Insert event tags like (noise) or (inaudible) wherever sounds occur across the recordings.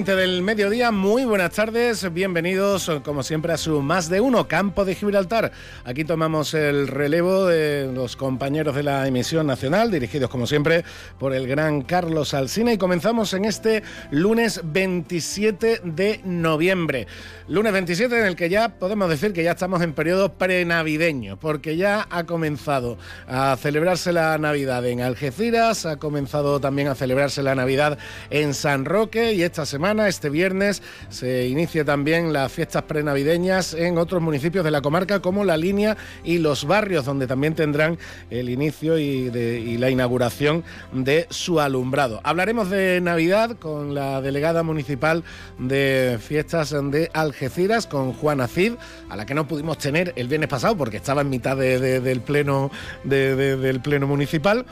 20 del mediodía, muy buenas tardes, bienvenidos como siempre a su Más de Uno, Campo de Gibraltar. Aquí tomamos el relevo de los compañeros de la emisión nacional, dirigidos como siempre por el gran Carlos Alsina y comenzamos en este lunes 27 de noviembre. Lunes 27 en el que ya podemos decir que ya estamos en periodo prenavideño, porque ya ha comenzado a celebrarse la Navidad en Algeciras, ha comenzado también a celebrarse la Navidad en San Roque y esta semana, este viernes, se inicia también las fiestas prenavideñas en otros municipios de la comarca como La Línea y los barrios, donde también tendrán el inicio y, la inauguración de su alumbrado. Hablaremos de Navidad con la delegada municipal de fiestas de Algeciras, con Juana Cid, a la que no pudimos tener el viernes pasado porque estaba en mitad del pleno del pleno municipal.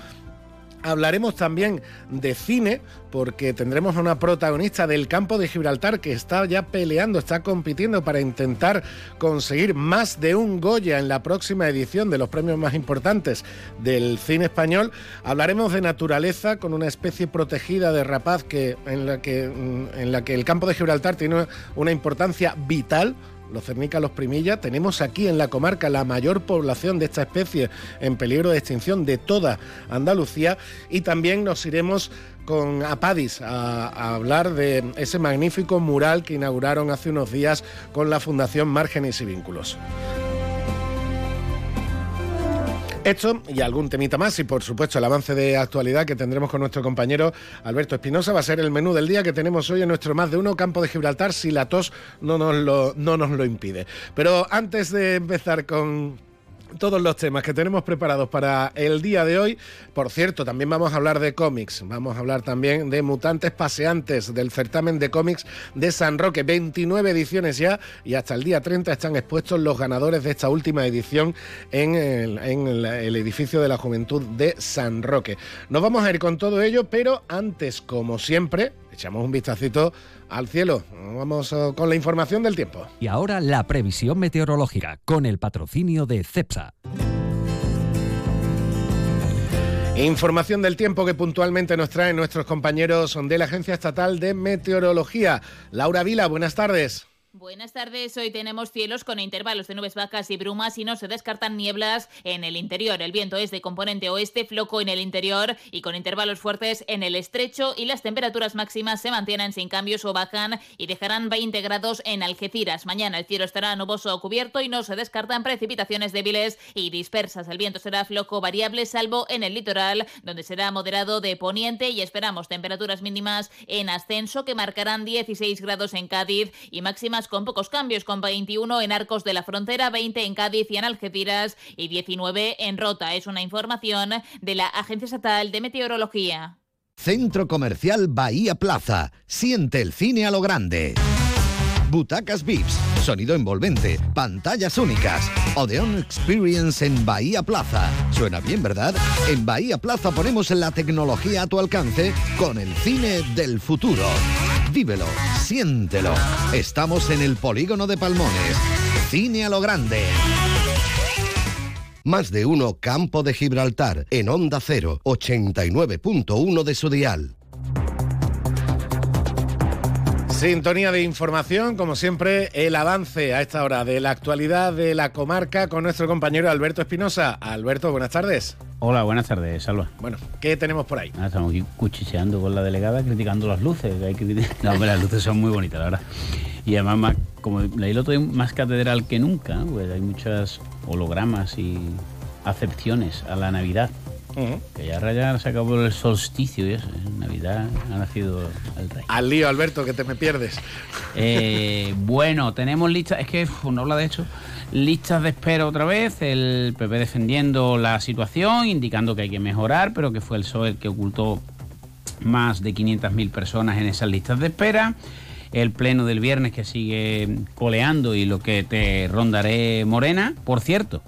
Hablaremos también de cine porque tendremos una protagonista del campo de Gibraltar que está ya peleando, está compitiendo para intentar conseguir más de un Goya en la próxima edición de los premios más importantes del cine español. Hablaremos de naturaleza con una especie protegida de rapaz que, en, la que, mm, en la que el campo de Gibraltar tiene una importancia vital los cernica, los primilla, tenemos aquí en la comarca la mayor población de esta especie en peligro de extinción de toda Andalucía y también nos iremos con Apadis a, hablar de ese magnífico mural que inauguraron hace unos días con la Fundación Márgenes y Vínculos. Esto y algún temita más y por supuesto el avance de actualidad que tendremos con nuestro compañero Alberto Espinosa va a ser el menú del día que tenemos hoy en nuestro más de uno campo de Gibraltar si la tos no nos lo, no nos lo impide. Pero antes de empezar con todos los temas que tenemos preparados para el día de hoy. Por cierto, también vamos a hablar de cómics, vamos a hablar también de Mutantes Paseantes, del certamen de cómics de San Roque. 29 ediciones ya y hasta el día 30 están expuestos los ganadores de esta última edición en el, en el edificio de la Juventud de San Roque. Nos vamos a ir con todo ello, pero antes, como siempre, echamos un vistacito al cielo. Vamos uh, con la información del tiempo. Y ahora la previsión meteorológica con el patrocinio de CEPSA. Información del tiempo que puntualmente nos traen nuestros compañeros de la Agencia Estatal de Meteorología. Laura Vila, buenas tardes. Buenas tardes. Hoy tenemos cielos con intervalos de nubes bajas y brumas y no se descartan nieblas en el interior. El viento es de componente oeste, floco en el interior y con intervalos fuertes en el estrecho y las temperaturas máximas se mantienen sin cambios o bajan y dejarán 20 grados en Algeciras. Mañana el cielo estará nuboso o cubierto y no se descartan precipitaciones débiles y dispersas. El viento será floco variable salvo en el litoral donde será moderado de poniente y esperamos temperaturas mínimas en ascenso que marcarán 16 grados en Cádiz y máximas con pocos cambios, con 21 en Arcos de la Frontera, 20 en Cádiz y en Algeciras y 19 en Rota. Es una información de la Agencia Estatal de Meteorología. Centro Comercial Bahía Plaza. Siente el cine a lo grande. Butacas VIPS, sonido envolvente, pantallas únicas. Odeon Experience en Bahía Plaza. Suena bien, ¿verdad? En Bahía Plaza ponemos la tecnología a tu alcance con el cine del futuro. Vívelo, siéntelo. Estamos en el polígono de Palmones. Cine a lo grande. Más de uno Campo de Gibraltar en Onda 0, 89.1 de su dial. Sintonía de información, como siempre, el avance a esta hora de la actualidad de la comarca con nuestro compañero Alberto Espinosa. Alberto, buenas tardes. Hola, buenas tardes, Salva. Bueno, ¿qué tenemos por ahí? Ah, estamos aquí cuchicheando con la delegada, criticando las luces. Hay que... (laughs) No, hombre, las luces son muy bonitas, la verdad. Y además, más, como leí el otro día, más catedral que nunca, pues hay muchas hologramas y acepciones a la Navidad. Uh -huh. Que ya raya se acabó el solsticio y eso. En Navidad ha nacido el rey. Al lío, Alberto, que te me pierdes. Eh, bueno, tenemos listas, es que uf, no habla de hecho, listas de espera otra vez, el PP defendiendo la situación, indicando que hay que mejorar, pero que fue el PSOE el que ocultó más de 500.000 personas en esas listas de espera. El pleno del viernes que sigue coleando y lo que te rondaré Morena. Por cierto,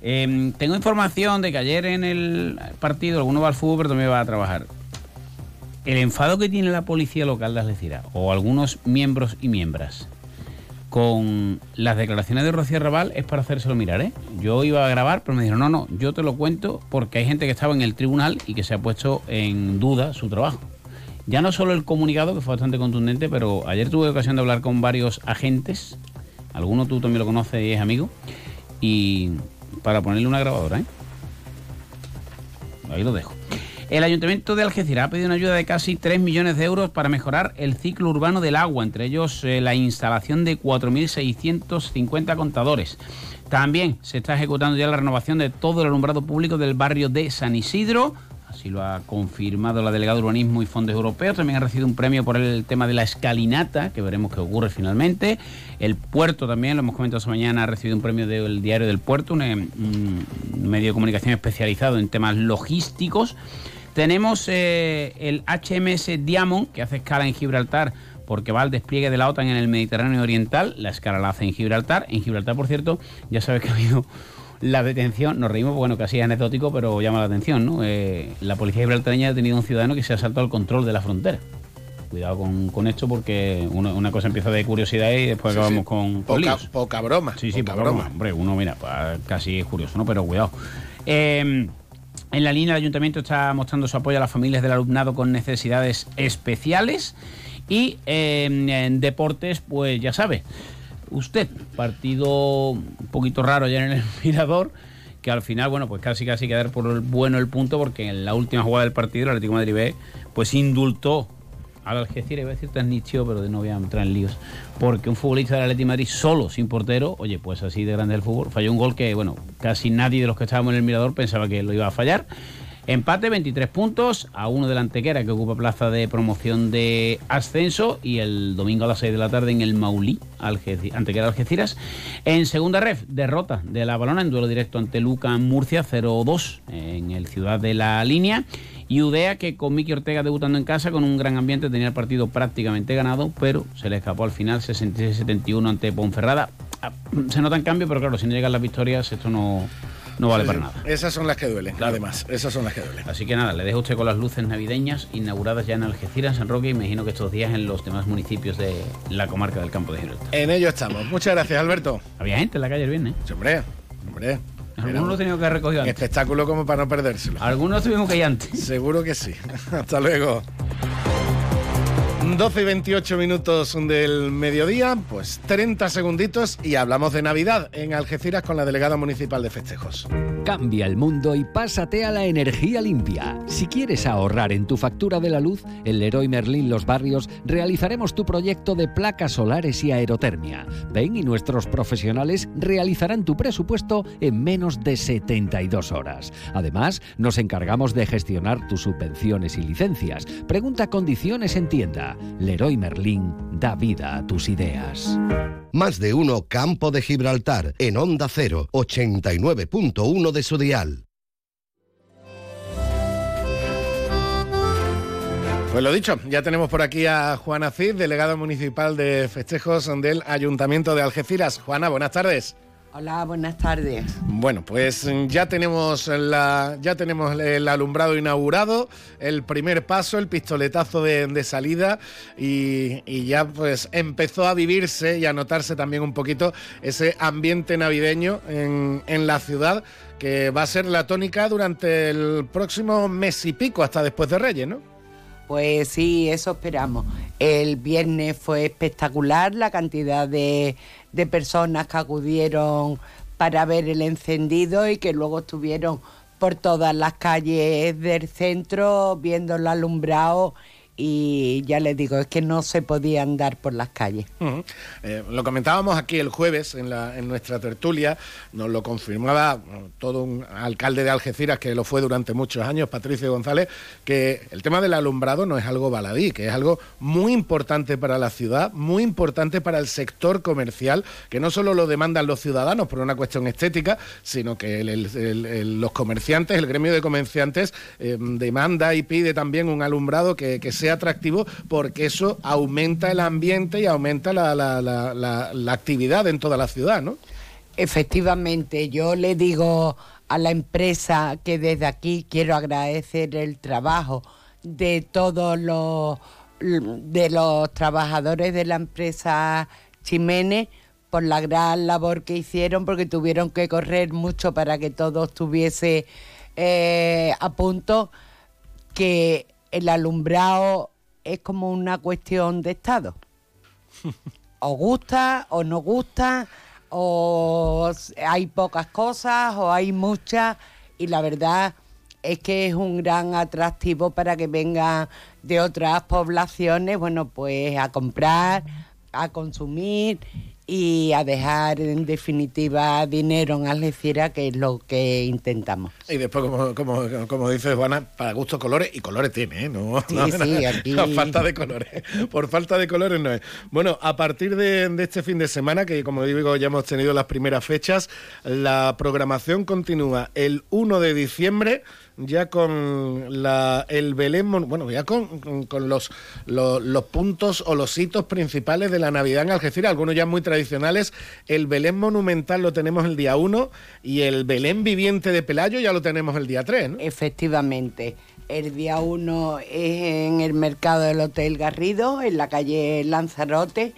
Em, tengo información de que ayer en el partido alguno va al fútbol, pero también va a trabajar. El enfado que tiene la policía local de Algeciras, o algunos miembros y miembros, con las declaraciones de Rocío Raval es para hacérselo mirar, ¿eh? Yo iba a grabar, pero me dijeron, no, no, yo te lo cuento porque hay gente que estaba en el tribunal y que se ha puesto en duda su trabajo. Ya no solo el comunicado, que fue bastante contundente, pero ayer tuve ocasión de hablar con varios agentes, alguno tú también lo conoces y es amigo, y para ponerle una grabadora, ¿eh? Ahí lo dejo. El Ayuntamiento de Algeciras ha pedido una ayuda de casi 3 millones de euros para mejorar el ciclo urbano del agua, entre ellos eh, la instalación de 4.650 contadores. También se está ejecutando ya la renovación de todo el alumbrado público del barrio de San Isidro, Así lo ha confirmado la delegada de Urbanismo y Fondos Europeos. También ha recibido un premio por el tema de la escalinata, que veremos qué ocurre finalmente. El puerto también, lo hemos comentado esta mañana, ha recibido un premio del Diario del Puerto, un, medio de comunicación especializado en temas logísticos. Tenemos eh, el HMS Diamond, que hace escala en Gibraltar porque va al despliegue de la OTAN en el Mediterráneo Oriental. La escala la hace en Gibraltar. En Gibraltar, por cierto, ya sabes que ha habido la detención, nos reímos, bueno, casi es anecdótico, pero llama la atención, ¿no? Eh, la policía gibraltareña ha detenido a un ciudadano que se ha saltado el control de la frontera. Cuidado con, esto porque una cosa empieza de curiosidad y después acabamos con, poca, poca, broma. Sí, sí, poca, broma. Hombre, uno, mira, pues, casi es curioso, ¿no? Pero cuidado. Em, en la línea, el ayuntamiento está mostrando su apoyo a las familias del alumnado con necesidades especiales y em, en deportes, pues ya sabe, usted. Partido un poquito raro ayer en el (laughs) Mirador, que al final, bueno, pues casi casi quedar por el bueno el punto, porque en la última jugada del partido el Atlético Madrid B, pues indultó al Algeciras, iba a decir transmitió, pero no voy a entrar en líos, porque un futbolista del Atlético de Madrid solo, sin portero, oye, pues así de grande el fútbol, falló un gol que, bueno, casi nadie de los que estábamos en el Mirador pensaba que lo iba a fallar. Empate, 23 puntos, a uno de Antequera que ocupa plaza de promoción de ascenso y el domingo a las 6 de la tarde en el Maulí, Antequera Algeciras. En segunda ref, derrota de la Balona en duelo directo ante Luca Murcia 0-2 en el Ciudad de la Línea. Y Udea que con Miki Ortega debutando en casa con un gran ambiente tenía el partido prácticamente ganado, pero se le escapó al final 66-71 ante Ponferrada. Ah, se nota en cambio, pero claro, si no llegan las victorias esto no, no vale para nada. Esas son las que duelen, además, esas son las que duelen. Así que nada, le dejo usted con las luces navideñas inauguradas ya en Algeciras, en San Roque, y imagino que estos días en los demás municipios de la comarca del Campo de Gibraltar. En ello estamos. Muchas gracias, Alberto. Había gente en la calle el viernes. hombre, hombre. Algunos lo teníamos que recoger antes. Espectáculo como para no perdérselo. Algunos tuvimos que ir antes. Seguro que sí. (laughs) Hasta luego. 12 y 28 minutos del mediodía, pues 30 segunditos y hablamos de Navidad en Algeciras con la delegada municipal de festejos. Cambia el mundo y pásate a la energía limpia. Si quieres ahorrar en tu factura de la luz, en Leroy Merlin Los Barrios realizaremos tu proyecto de placas solares y aerotermia. Ven y nuestros profesionales realizarán tu presupuesto en menos de 72 horas. Además, nos encargamos de gestionar tus subvenciones y licencias. Pregunta condiciones en tienda. Leroy Merlin da vida a tus ideas. Más de uno Campo de Gibraltar en Onda 0, 89.1 de su dial. Pues lo dicho, ya tenemos por aquí a Juana Cid, delegada municipal de festejos del Ayuntamiento de Algeciras. Juana, buenas tardes. Hola, buenas tardes. Bueno, pues ya tenemos la, ya tenemos el alumbrado inaugurado, el primer paso, el pistoletazo de, salida y, ya pues empezó a vivirse y a notarse también un poquito ese ambiente navideño en, en la ciudad que va a ser la tónica durante el próximo mes y pico, hasta después de Reyes, ¿no? Pues sí, eso esperamos. El viernes fue espectacular la cantidad de, de personas que acudieron para ver el encendido y que luego estuvieron por todas las calles del centro viendo el alumbrado y ya les digo, es que no se podía andar por las calles. Eh, lo comentábamos aquí el jueves en, la, en nuestra tertulia, nos lo confirmaba todo un alcalde de Algeciras que lo fue durante muchos años, Patricio González, que el tema del alumbrado no es algo baladí, que es algo muy importante para la ciudad, muy importante para el sector comercial, que no solo lo demandan los ciudadanos por una cuestión estética, sino que los comerciantes, el gremio de comerciantes, eh, demanda y pide también un alumbrado que, que sea atractivo porque eso aumenta el ambiente y aumenta la, actividad en toda la ciudad, ¿no? Efectivamente, yo le digo a la empresa que desde aquí quiero agradecer el trabajo de todos los de los trabajadores de la empresa Chimene por la gran labor que hicieron, porque tuvieron que correr mucho para que todo estuviese eh, a punto, que el alumbrado es como una cuestión de estado. (laughs) o gusta o no gusta, o hay pocas cosas o hay muchas, y la verdad es que es un gran atractivo para que vengan de otras poblaciones, bueno, pues a comprar, a consumir y a dejar en definitiva dinero en Algeciras, que es lo que intentamos. Y después, como, como, como dices, Juana, para gustos colores, y colores tiene, ¿eh? No, sí, sí, aquí... falta de colores, por falta de colores no es. Bueno, a partir de, de, este fin de semana, que como digo ya hemos tenido las primeras fechas, la programación continúa el 1 de diciembre ya con la, el Belén, bueno, ya con, los, los, puntos o los hitos principales de la Navidad en Algeciras, algunos ya muy tradicionales. El Belén monumental lo tenemos el día 1 y el Belén viviente de Pelayo ya lo tenemos el día 3, Efectivamente. El día 1 es en el mercado del Hotel Garrido, en la calle Lanzarote,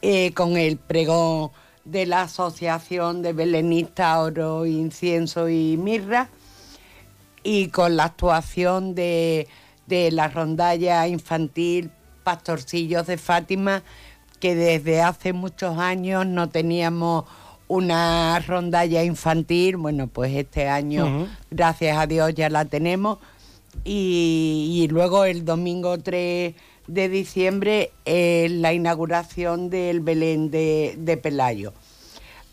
eh, con el pregón de la Asociación de Belenistas Oro, Incienso y Mirra y con la actuación de, la rondalla infantil Pastorcillos de Fátima, que desde hace muchos años no teníamos una rondalla infantil, bueno, pues este año, gracias a Dios, ya la tenemos. Y, luego el domingo 3 de diciembre la inauguración del Belén de, de Pelayo.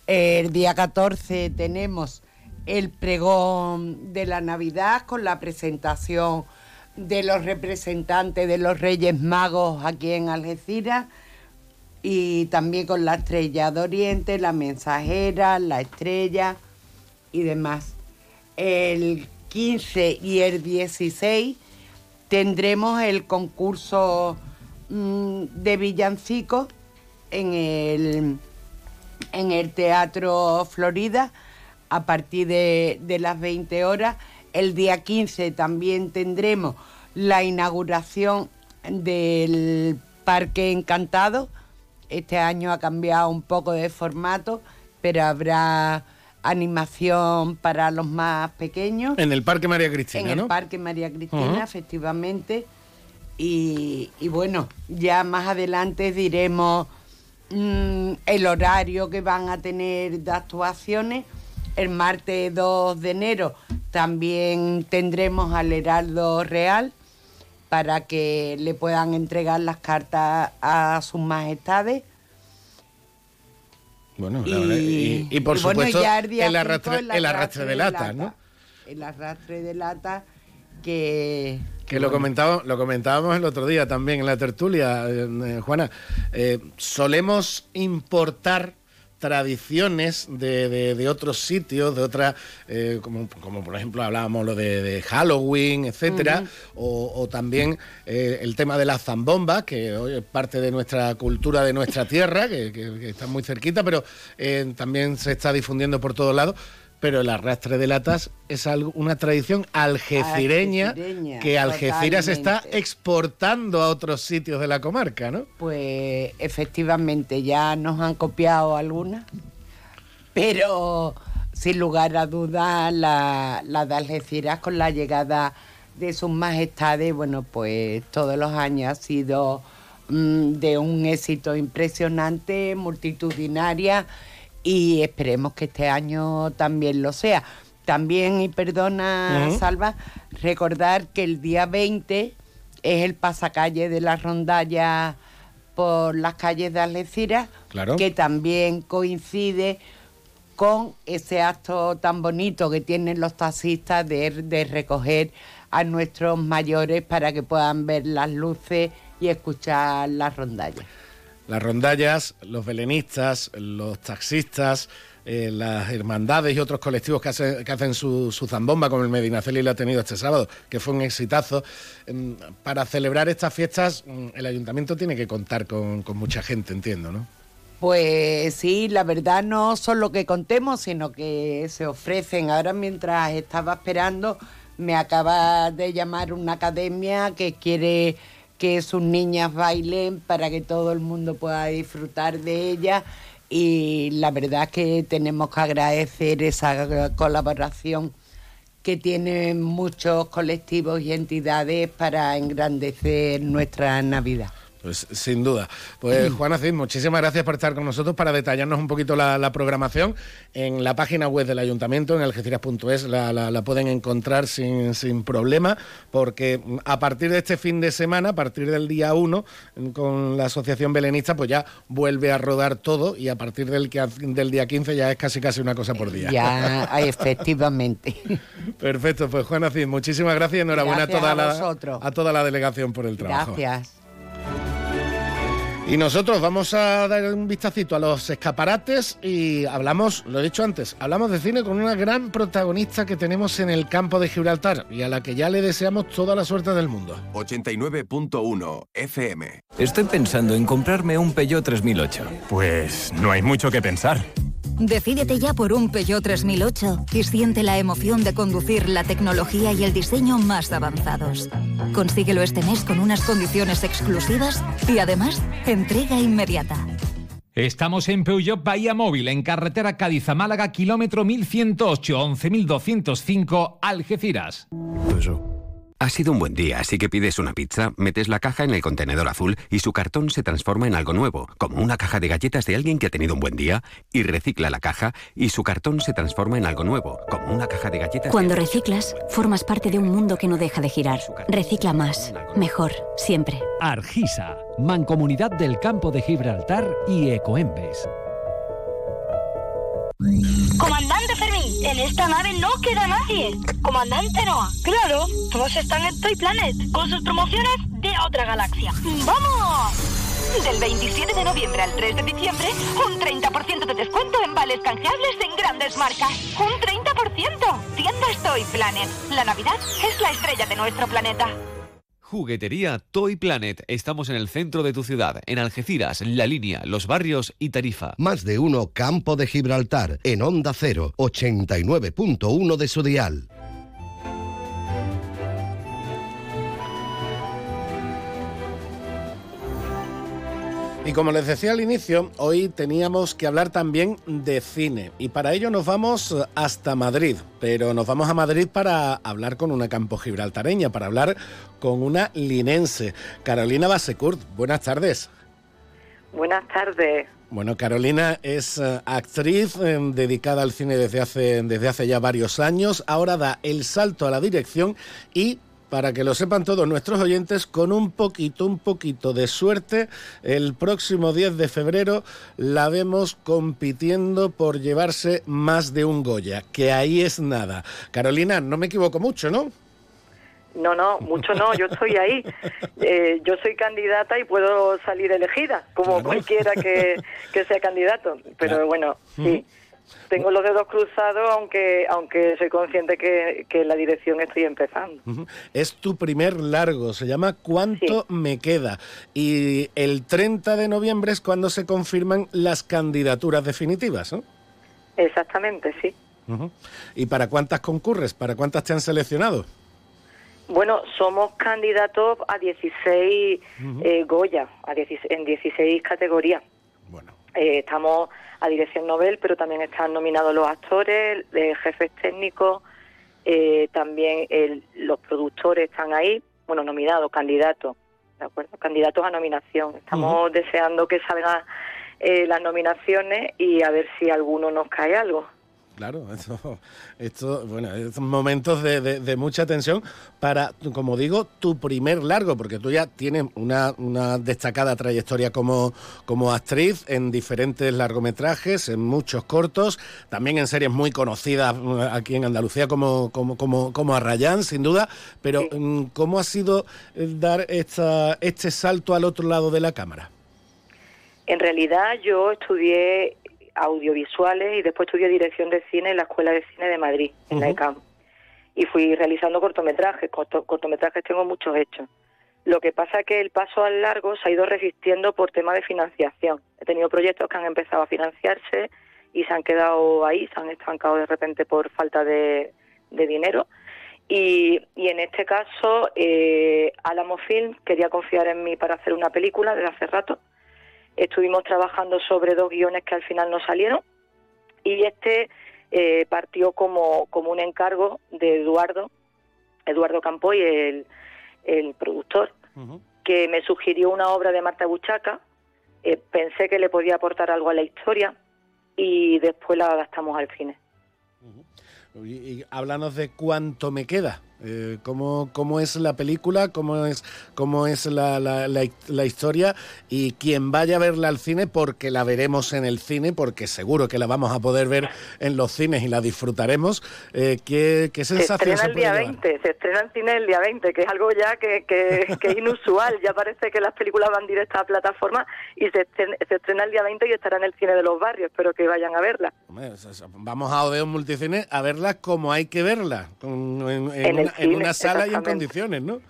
El día 14 tenemos el pregón de la Navidad con la presentación de los representantes de los Reyes Magos aquí en Algeciras y también con la estrella de Oriente, la mensajera, la estrella y demás. El 15 y el 16 tendremos el concurso mm, de villancicos en el, en el Teatro Florida a partir de, las 20 horas. El día 15 también tendremos la inauguración del Parque Encantado. Este año ha cambiado un poco de formato, pero habrá animación para los más pequeños. En el Parque María Cristina, En el Parque María Cristina, efectivamente. Y, bueno, ya más adelante diremos mm, el horario que van a tener de actuaciones el martes 2 de enero también tendremos al Heraldo Real para que le puedan entregar las cartas a sus majestades. Bueno, y, por supuesto el, arrastre, el, arrastre, de lata, ¿no? El arrastre de lata que... Que lo, comentábamos, lo comentábamos el otro día también en la tertulia, eh, eh, Juana. Eh, solemos importar tradiciones de, de, otros sitios, de otras, eh, como, como, por ejemplo hablábamos lo de, Halloween, etcétera, o, también eh, el tema de las zambombas, que hoy es parte de nuestra cultura, de nuestra tierra, que, está muy cerquita, pero eh, también se está difundiendo por todos lados pero el arrastre de latas es algo, una tradición algecireña, que Algeciras está exportando a otros sitios de la comarca, ¿no? Pues efectivamente, ya nos han copiado algunas, pero sin lugar a dudas la, la de Algeciras con la llegada de sus majestades, bueno, pues todos los años ha sido mm, de un éxito impresionante, multitudinaria y esperemos que este año también lo sea. También, y perdona Salva, recordar que el día 20 es el pasacalle de la rondalla por las calles de Algeciras, que también coincide con ese acto tan bonito que tienen los taxistas de, de recoger a nuestros mayores para que puedan ver las luces y escuchar las rondallas. Las rondallas, los belenistas, los taxistas, eh, las hermandades y otros colectivos que, hacen su, zambomba, como el Medinaceli lo ha tenido este sábado, que fue un exitazo. Em, para celebrar estas fiestas, mm, el ayuntamiento tiene que contar con, mucha gente, entiendo, ¿no? Pues sí, la verdad no son lo que contemos, sino que se ofrecen. Ahora mientras estaba esperando, me acaba de llamar una academia que quiere que sus niñas bailen para que todo el mundo pueda disfrutar de ellas y la verdad es que tenemos que agradecer esa colaboración que tienen muchos colectivos y entidades para engrandecer nuestra Navidad. Pues sin duda. Pues (clears throat) Juana Cid, muchísimas gracias por estar con nosotros para detallarnos un poquito la, programación. En la página web del ayuntamiento, en algeciras.es, la, la, pueden encontrar sin, sin, problema, porque a partir de este fin de semana, a partir del día 1, con la Asociación Belenista, pues ya vuelve a rodar todo y a partir del, del día 15 ya es casi casi una cosa por día. Ya, (laughs) efectivamente. Perfecto, pues Juana Cid, muchísimas gracias y enhorabuena a, toda la, a toda la delegación por el trabajo. Gracias. Y nosotros vamos a dar un vistacito a los escaparates y hablamos, lo he dicho antes, hablamos de cine con una gran protagonista que tenemos en el campo de Gibraltar y a la que ya le deseamos toda la suerte del mundo. 89.1 FM. Estoy pensando en comprarme un Peugeot 3008. Pues no hay mucho que pensar. Decídete ya por un Peugeot 3008 y siente la emoción de conducir la tecnología y el diseño más avanzados. Consíguelo este mes con unas condiciones exclusivas y además entrega inmediata. Estamos en Peugeot Bahía Móvil, en carretera Cádiz-Málaga, kilómetro 1108, 11205, Algeciras. Ha sido un buen día, así que pides una pizza, metes la caja en el contenedor azul y su cartón se transforma en algo nuevo, como una caja de galletas de alguien que ha tenido un buen día, y recicla la caja y su cartón se transforma en algo nuevo, como una caja de galletas. Cuando reciclas, formas parte de un mundo que no deja de girar. Recicla más, mejor, siempre. Argisa, Mancomunidad del Campo de Gibraltar y Ecoembes. Comandante En esta nave no queda nadie. Comandante Noah, claro, todos están en Toy Planet, con sus promociones de otra galaxia. ¡Vamos! Del 27 de noviembre al 3 de diciembre, un 30% de descuento en vales canjeables en grandes marcas. ¡Un 30%! Tiendas Toy Planet. La Navidad es la estrella de nuestro planeta. Juguetería Toy Planet. Estamos en el centro de tu ciudad, en Algeciras, La Línea, Los Barrios y Tarifa. Más de uno Campo de Gibraltar, en Onda 0, 89.1 de su dial. Y como les decía al inicio, hoy teníamos que hablar también de cine. Y para ello nos vamos hasta Madrid. Pero nos vamos a Madrid para hablar con una campo gibraltareña, para hablar con una linense. Carolina Basecurt, buenas tardes. Buenas tardes. Bueno, Carolina es eh, actriz eh, dedicada al cine desde hace, desde hace ya varios años. Ahora da el salto a la dirección y para que lo sepan todos nuestros oyentes, con un poquito, un poquito de suerte, el próximo 10 de febrero la vemos compitiendo por llevarse más de un Goya, que ahí es nada. Carolina, no me equivoco mucho, ¿no? No, no, mucho no, yo estoy ahí. (laughs) Eh, yo soy candidata y puedo salir elegida, como cualquiera que, sea candidato. Pero bueno, sí. Tengo los dedos cruzados, aunque aunque soy consciente que, que la dirección estoy empezando. Es tu primer largo, se llama ¿Cuánto me queda? Y el 30 de noviembre es cuando se confirman las candidaturas definitivas, ¿no? Exactamente, sí. ¿Y para cuántas concurres? ¿Para cuántas te han seleccionado? Bueno, somos candidatos a 16 eh, Goya, a en 16 categorías. Bueno. Eh, estamos a dirección Nobel, pero también están nominados los actores, los jefes técnicos, eh, también los productores están ahí, bueno, nominados, candidatos, ¿de acuerdo? Candidatos a nominación. Estamos deseando que salgan eh, las nominaciones y a ver si alguno nos cae algo. Claro, (laughs) esto, esto bueno, es momentos de, mucha tensión para, como digo, tu primer largo, porque tú ya tienes una, destacada trayectoria como, como actriz en diferentes largometrajes, en muchos cortos, también en series muy conocidas mm, aquí en Andalucía como, como, como, como Arrayán, sin duda, pero mm, ¿cómo ha sido eh, dar esta, este salto al otro lado de la cámara? En realidad yo estudié audiovisuales y después estudié dirección de cine en la Escuela de Cine de Madrid, en la ECAM. Y fui realizando cortometrajes, cortometrajes tengo muchos hechos. Lo que pasa es que el paso al largo se ha ido resistiendo por tema de financiación. He tenido proyectos que han empezado a financiarse y se han quedado ahí, se han estancado de repente por falta de, dinero. Y, en este caso, eh, Alamo Film quería confiar en mí para hacer una película desde hace rato. Estuvimos trabajando sobre dos guiones que al final no salieron y este eh, partió como, como un encargo de Eduardo, Eduardo Campoy, el, el productor, que me sugirió una obra de Marta Buchaca. Eh, pensé que le podía aportar algo a la historia y después la adaptamos al cine. y háblanos de cuánto me queda. Eh, cómo, cómo, es la película, cómo es, cómo es la, la, historia y quien vaya a verla al cine, porque la veremos en el cine, porque seguro que la vamos a poder ver en los cines y la disfrutaremos. Eh, ¿qué, qué sensación se estrena el día 20, se estrena en cine el día 20, que es algo ya que, que, es inusual. ya parece que las películas van directas a plataforma y se estrena, se estrena, el día 20 y estará en el cine de los barrios. Espero que vayan a verla. Vamos a Odeon Multicine a verla como hay que verla, en, en una sala y en condiciones, ¿no?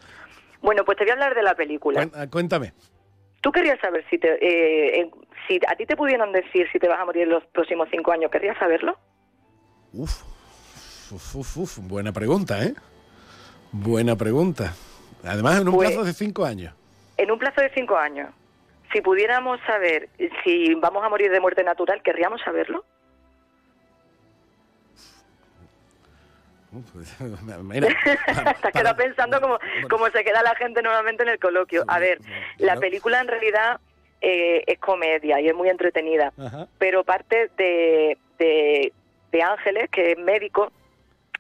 Bueno, pues te voy a hablar de la película. Ah, cuéntame. Tú querías saber si, te, eh, si a ti te pudieran decir si te vas a morir en los próximos cinco años, ¿querrías saberlo? Uf, uf, uf, uf buena pregunta, ¿eh? Buena pregunta. Además, en un pues plazo de cinco años. En un plazo de cinco años. Si pudiéramos saber si vamos a morir de muerte natural, ¿querríamos saberlo? (laughs) Mira, Te (laughs) queda pensando como, se queda la gente nuevamente en el coloquio. A ver, la película en realidad eh, es comedia y es muy entretenida, pero parte de, de, Ángeles, que es médico,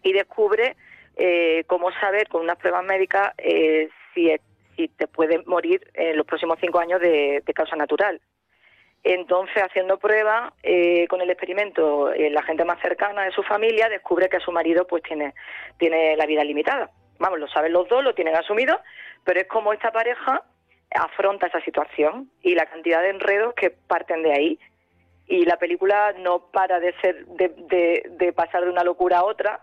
y descubre eh, cómo saber con unas pruebas médicas eh, si, si te puede morir en los próximos cinco años de causa natural. Entonces, haciendo pruebas eh, con el experimento, eh, la gente más cercana de su familia descubre que su marido pues tiene, tiene la vida limitada. Vamos, lo saben los dos, lo tienen asumido, pero es como esta pareja afronta esa situación y la cantidad de enredos que parten de ahí. Y la película no para de ser de, de, pasar de una locura a otra,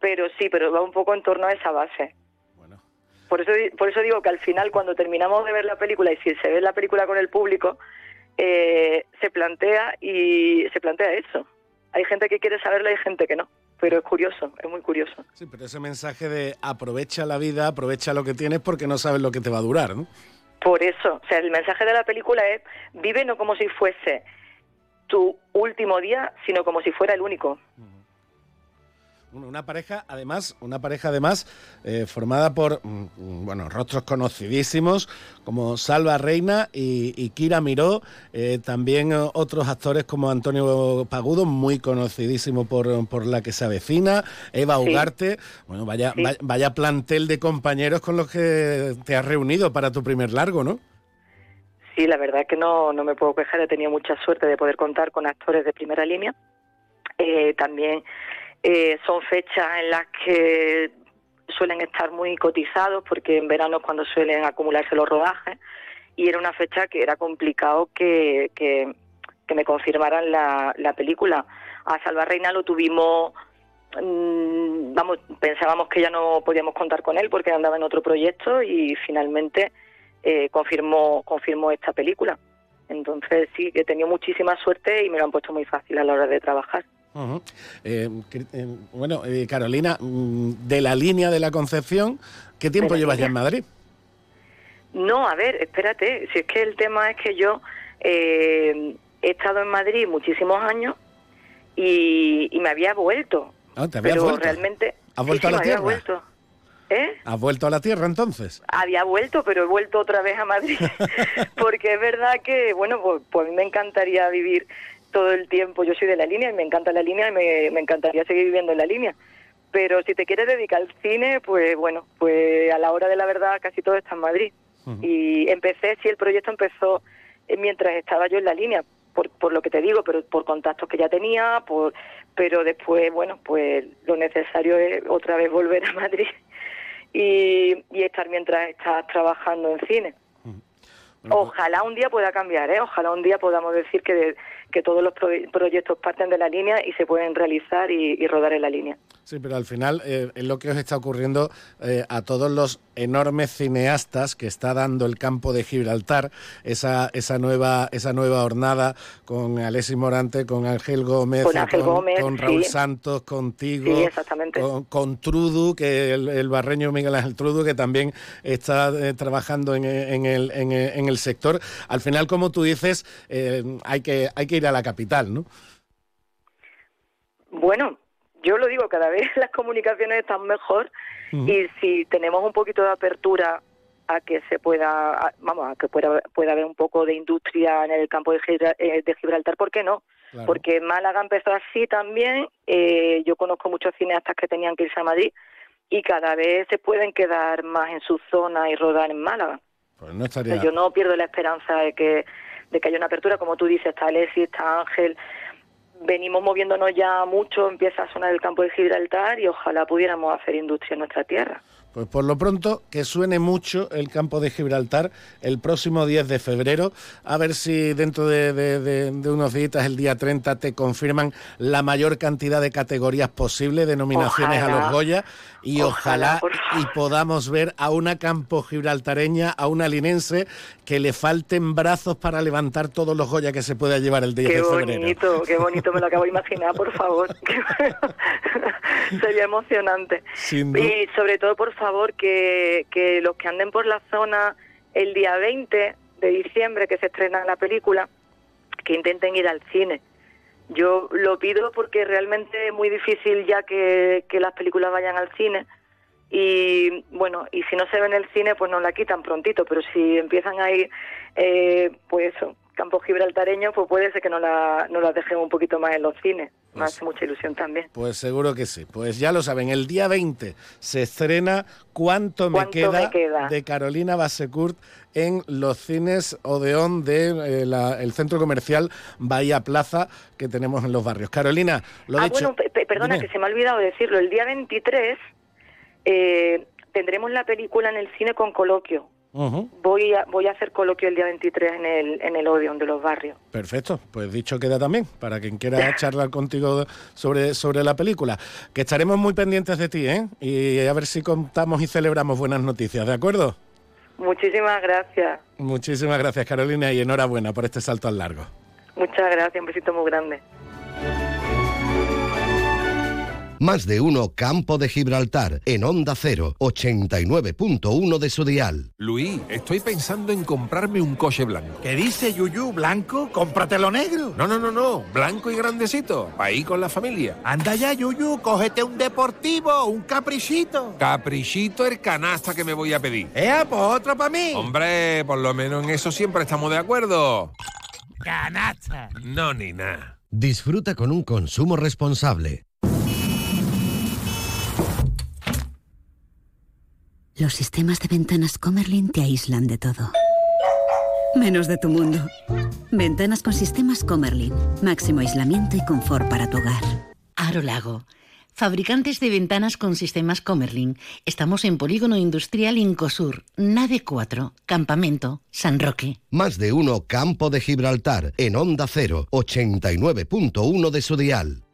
pero sí, pero va un poco en torno a esa base. Por eso, por eso digo que al final, cuando terminamos de ver la película y si se ve la película con el público, eh, se plantea y se plantea eso. Hay gente que quiere saberlo y hay gente que no, pero es curioso, es muy curioso. Sí, pero ese mensaje de aprovecha la vida, aprovecha lo que tienes porque no sabes lo que te va a durar, ¿no? Por eso, o sea, el mensaje de la película es vive no como si fuese tu último día, sino como si fuera el único. Una pareja, además, una pareja además eh, formada por mm, mm, bueno rostros conocidísimos como Salva Reina y, Kira Miró, eh, también eh, otros actores como Antonio Pagudo, muy conocidísimo por, por la que se avecina, Eva Ugarte, bueno, vaya, vaya, plantel de compañeros con los que te has reunido para tu primer largo, ¿no? Sí, la verdad es que no, no me puedo quejar, he tenido mucha suerte de poder contar con actores de primera línea. también eh, son fechas en las que suelen estar muy cotizados porque en verano es cuando suelen acumularse los rodajes y era una fecha que era complicado que, que, me confirmaran la, la película. A Salva Reina lo tuvimos mm, vamos, pensábamos que ya no podíamos contar con él porque andaba en otro proyecto y finalmente eh, confirmó, confirmó esta película. Entonces sí, he tenido muchísima suerte y me lo han puesto muy fácil a la hora de trabajar. Eh, eh, bueno, eh, Carolina, mm, de la línea de la Concepción, ¿qué tiempo llevas ya en Madrid? No, a ver, espérate, si es que el tema es que yo he estado en Madrid muchísimos años y, me había vuelto. Ah, ¿te habías pero realmente... ¿Has vuelto a la tierra? Vuelto. ¿Eh? ¿Has vuelto a la tierra entonces? Había vuelto, pero he vuelto otra vez a Madrid. (laughs) (laughs) Porque es verdad que, bueno, pues, pues me encantaría vivir todo el tiempo. Yo soy de la línea y me encanta la línea y me, encantaría seguir viviendo en la línea. Pero si te quieres dedicar al cine, pues bueno, pues a la hora de la verdad casi todo está en Madrid. Y empecé, sí, el proyecto empezó eh, mientras estaba yo en la línea, por, por lo que te digo, pero por contactos que ya tenía, por, pero después, bueno, pues lo necesario es otra vez volver a (laughs) Madrid y, y estar mientras estás trabajando en cine. Ojalá un día pueda cambiar, ¿eh? Ojalá un día podamos decir que, que todos los proyectos parten de la línea y se pueden realizar y, rodar en la línea. Sí, pero al final eh, es lo que os está ocurriendo eh, a todos los enormes cineastas que está dando el campo de Gibraltar, esa, esa, nueva, esa nueva hornada con Alexis Morante, con Ángel Gómez, con, Raúl Santos, contigo, Con, Trudu, que el, barreño Miguel Ángel Trudu, que también está eh, trabajando en, el, en, en, el sector. Al final, como tú dices, hay, que, hay que ir a la capital, ¿no? Bueno, yo lo digo, cada vez (laughs) las comunicaciones están mejor y si tenemos un poquito de apertura a que se pueda, vamos, a que pueda, pueda haber un poco de industria en el campo de, eh, Gibraltar, ¿por qué no? Porque Málaga empezó así también, eh, yo conozco muchos cineastas que tenían que irse a Madrid y cada vez se pueden quedar más en su zona y rodar en Málaga. Pues no estaría... yo no pierdo la esperanza de que, de que haya una apertura, como tú dices, está Alessi, está Ángel, venimos moviéndonos ya mucho, empieza a sonar el campo de Gibraltar y ojalá pudiéramos hacer industria en nuestra tierra. Pues por lo pronto, que suene mucho el campo de Gibraltar el próximo 10 de febrero. A ver si dentro de, unos días, el día 30, te confirman la mayor cantidad de categorías posible, de nominaciones a los Goya. Y ojalá, y podamos ver a una campo gibraltareña, a una linense, que le falten brazos para levantar todos los Goya que se pueda llevar el 10 de febrero. Qué bonito, qué bonito, me lo acabo de imaginar, por favor. (laughs) (laughs) Sería emocionante. y sobre todo, por favor, favor que, que los que anden por la zona el día 20 de diciembre que se estrena la película, que intenten ir al cine. Yo lo pido porque realmente es muy difícil ya que, las películas vayan al cine. Y bueno, y si no se ve en el cine pues no la quitan prontito, pero si empiezan a ir, eh, pues eso, campo gibraltareño, pues puede ser que no la, no la dejemos un poquito más en los cines. me pues hace mucha ilusión también. Pues seguro que sí. Pues ya lo saben, el día 20 se estrena ¿Cuánto, me, queda? de Carolina Basecourt en los cines Odeón del de, eh, el centro comercial Bahía Plaza que tenemos en los barrios. Carolina, lo ah, bueno, perdona que se me ha olvidado decirlo. El día 23 eh, tendremos la película en el cine con coloquio voy, a, voy a hacer coloquio el día 23 en el, en el Odeon de los barrios. Perfecto, pues dicho queda también, para quien quiera (laughs) charlar contigo sobre, sobre la película. Que estaremos muy pendientes de ti, ¿eh? Y a ver si contamos y celebramos buenas noticias, ¿de acuerdo? Muchísimas gracias. Muchísimas gracias, Carolina, y enhorabuena por este salto al largo. Muchas gracias, un besito muy grande. Más de uno Campo de Gibraltar en Onda 0, 89.1 de su dial. Luis, estoy pensando en comprarme un coche blanco. ¿Qué dice Yuyu? ¿Blanco? Cómpratelo negro. No, no, no, no. Blanco y grandecito. Ahí con la familia. Anda ya, Yuyu. Cógete un deportivo, un caprichito. Caprichito el canasta que me voy a pedir. ¡Eh, pues otro para mí! Hombre, por lo menos en eso siempre estamos de acuerdo. ¡Canasta! No, ni nada. Disfruta con un consumo responsable. Los sistemas de ventanas Comerlin te aíslan de todo. Menos de tu mundo. Ventanas con sistemas Comerlin. Máximo aislamiento y confort para tu hogar. Aro Lago. Fabricantes de ventanas con sistemas Comerlin. Estamos en Polígono Industrial Incosur, Nave 4, Campamento, San Roque. Más de uno Campo de Gibraltar, en Onda 0, 89.1 de su dial.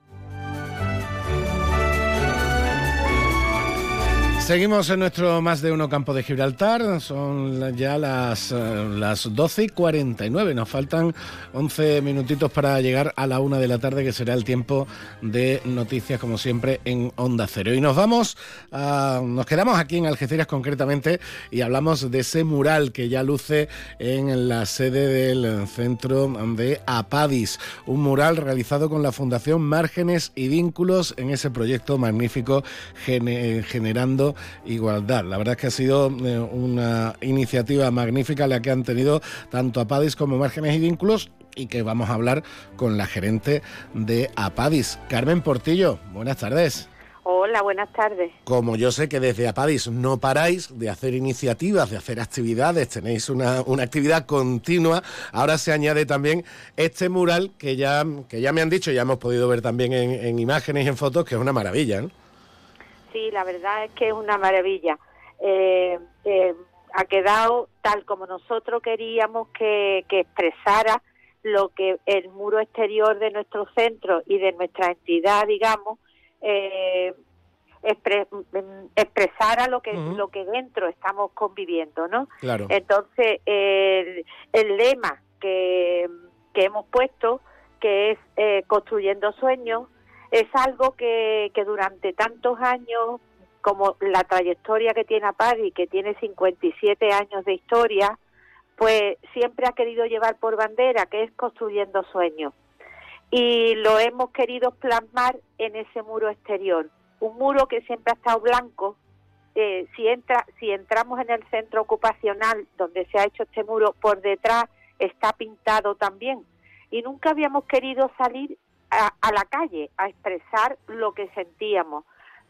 Seguimos en nuestro más de uno campo de Gibraltar, son ya las, eh, las 12 y 49, nos faltan 11 minutitos para llegar a la una de la tarde, que será el tiempo de noticias, como siempre, en Onda Cero. Y nos vamos, nos quedamos aquí en Algeciras concretamente y hablamos de ese mural que ya luce en la sede del centro de Apadis, un mural realizado con la Fundación Márgenes y Vínculos en ese proyecto magnífico generando igualdad. La verdad es que ha sido eh, una iniciativa magnífica la que han tenido tanto APADIS como Márgenes y Vínculos y que vamos a hablar con la gerente de APADIS, Carmen Portillo. Buenas tardes. Hola, buenas tardes. Como yo sé que desde APADIS no paráis de hacer iniciativas, de hacer actividades, tenéis una, actividad continua, ahora se añade también este mural que ya, que ya me han dicho, ya hemos podido ver también en, en imágenes y en fotos, que es una maravilla. ¿no? Sí, la verdad es que es una maravilla. Eh, eh, ha quedado tal como nosotros queríamos que, que expresara lo que el muro exterior de nuestro centro y de nuestra entidad, digamos, eh, mm, expresara lo que lo que dentro estamos conviviendo, ¿no? Claro. Entonces el, el lema que, que hemos puesto, que es eh, construyendo sueños, es algo que, que durante tantos años como la trayectoria que tiene APADI, que tiene 57 años de historia, pues siempre ha querido llevar por bandera, que es construyendo sueños. Y lo hemos querido plasmar en ese muro exterior. Un muro que siempre ha estado blanco. Eh, si, entra, si entramos en el centro ocupacional donde se ha hecho este muro, por detrás está pintado también. Y nunca habíamos querido salir a, a la calle a expresar lo que sentíamos.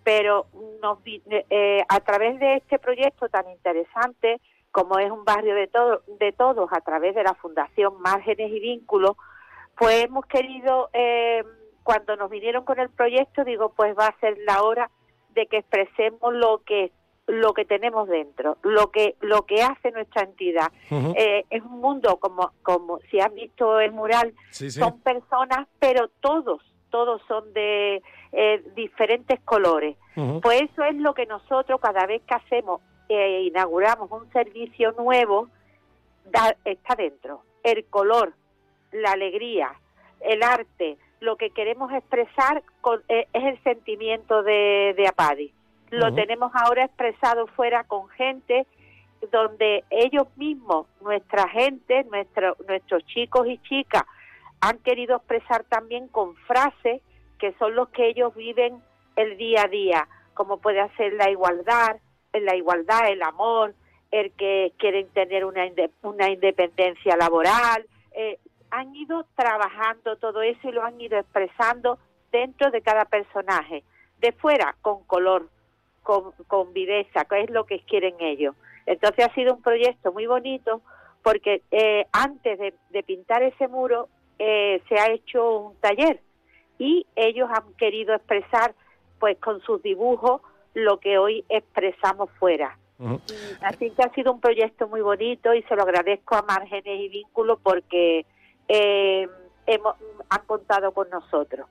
Pero nos, eh, a través de este proyecto tan interesante, como es un barrio de, todo, de todos, a través de la Fundación Márgenes y Vínculos, pues hemos querido, eh, cuando nos vinieron con el proyecto, digo, pues va a ser la hora de que expresemos lo que lo que tenemos dentro, lo que lo que hace nuestra entidad. Eh, es un mundo como como si has visto el mural, son personas, pero todos todos son de eh, diferentes colores. Pues eso es lo que nosotros cada vez que hacemos e inauguramos un servicio nuevo, está dentro. El color, la alegría, el arte, lo que queremos expresar eh, es el sentimiento de, de Apadi. Lo tenemos ahora expresado fuera con gente donde ellos mismos, nuestra gente, nuestro, nuestros chicos y chicas, han querido expresar también con frases que son los que ellos viven el día a día, como puede ser la igualdad, la igualdad, el amor, el que quieren tener una, una independencia laboral. Eh, han ido trabajando todo eso y lo han ido expresando dentro de cada personaje, de fuera con color, con, con viveza, que es lo que quieren ellos. Entonces ha sido un proyecto muy bonito porque eh, antes de, pintar ese muro eh, se ha hecho un taller y ellos han querido expresar pues con sus dibujos lo que hoy expresamos fuera. Así que ha sido un proyecto muy bonito y se lo agradezco a Márgenes y Vínculos porque eh, hemos, han contado con nosotros.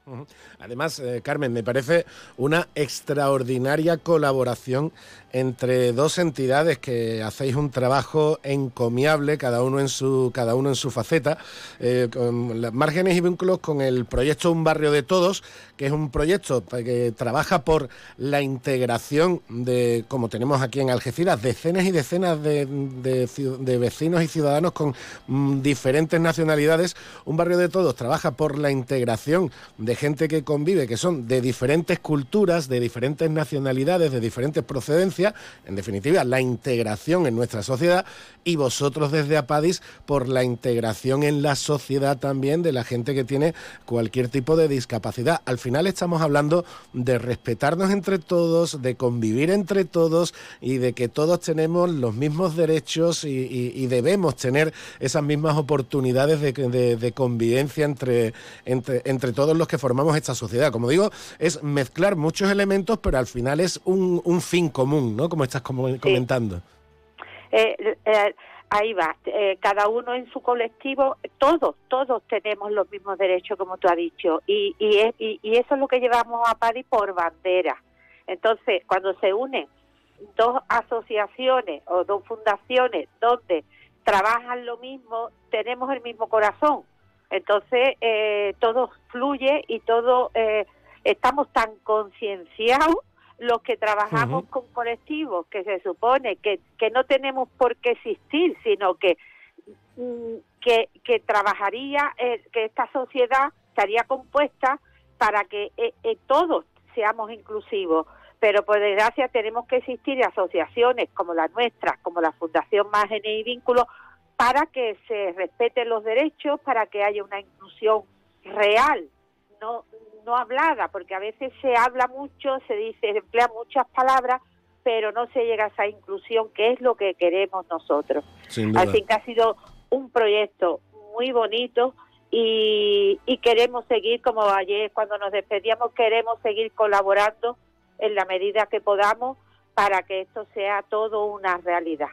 Además, eh, Carmen, me parece una extraordinaria colaboración entre dos entidades que hacéis un trabajo encomiable, cada uno en su, cada uno en su faceta, eh, con márgenes y vínculos con el proyecto Un Barrio de Todos, que es un proyecto que trabaja por la integración de, como tenemos aquí en Algeciras, decenas y decenas de, de vecinos y ciudadanos con mm, diferentes nacionalidades. Un Barrio de Todos trabaja por la integración de gente que convive, que son de diferentes culturas, de diferentes nacionalidades, de diferentes procedencias en definitiva, la integración en nuestra sociedad y vosotros desde Apadis por la integración en la sociedad también de la gente que tiene cualquier tipo de discapacidad. Al final estamos hablando de respetarnos entre todos, de convivir entre todos y de que todos tenemos los mismos derechos y, debemos tener esas mismas oportunidades de, convivencia entre, entre, entre, todos los que formamos esta sociedad. Como digo, es mezclar muchos elementos, pero al final es un fin común. ¿no? Como estás comentando. Eh, eh, ahí va, eh, cada uno en su colectivo, todos, todos tenemos los mismos derechos, como tú has dicho, y, y, y, eso es lo que llevamos a Padi por bandera. Entonces, cuando se unen dos asociaciones o dos fundaciones donde trabajan lo mismo, tenemos el mismo corazón. Entonces, todo fluye y todo, estamos tan concienciados los que trabajamos con colectivos que se supone que, que no tenemos por qué existir, sino que, mm, que, que trabajaría, eh, que esta sociedad estaría compuesta para que eh, eh, todos seamos inclusivos. Pero por desgracia tenemos que existir asociaciones como la nuestra, como la Fundación Márgenes y Vínculos, para que se respeten los derechos, para que haya una inclusión real, no no hablada, porque a veces se habla mucho, se dice, se emplea muchas palabras, pero no se llega a esa inclusión que es lo que queremos nosotros. Así que ha sido un proyecto muy bonito y, y queremos seguir, como ayer cuando nos despedíamos, queremos seguir colaborando en la medida que podamos para que esto sea todo una realidad.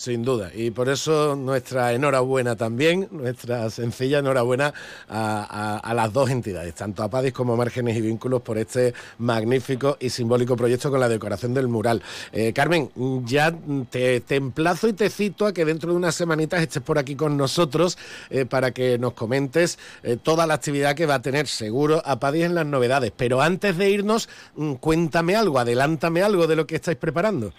Sin duda, y por eso nuestra enhorabuena también, nuestra sencilla enhorabuena a, las dos entidades, tanto a Padis como a Márgenes y Vínculos, por este magnífico y simbólico proyecto con la decoración del mural. Eh, Carmen, ya te, emplazo y te cito a que dentro de unas semanitas estés por aquí con nosotros eh, para que nos comentes eh, toda la actividad que va a tener seguro a Padis en las novedades. Pero antes de irnos, mm, cuéntame algo, adelántame algo de lo que estáis preparando.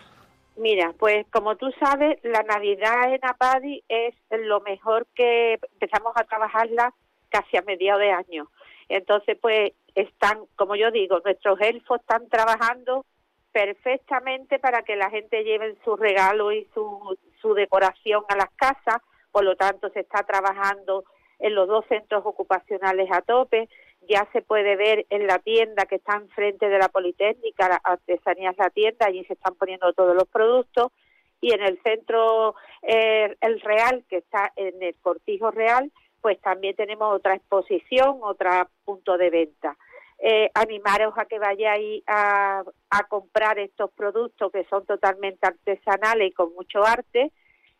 Mira, pues como tú sabes, la Navidad en Apadi es lo mejor que empezamos a trabajarla casi a mediados de año. Entonces, pues están, como yo digo, nuestros elfos están trabajando perfectamente para que la gente lleve su regalo y su, su decoración a las casas. Por lo tanto, se está trabajando en los dos centros ocupacionales a tope ya se puede ver en la tienda que está enfrente de la Politécnica, la Artesanías La Tienda, allí se están poniendo todos los productos, y en el centro eh, El Real, que está en el Cortijo Real, pues también tenemos otra exposición, otro punto de venta. Eh, animaros a que vayáis a, a comprar estos productos que son totalmente artesanales y con mucho arte,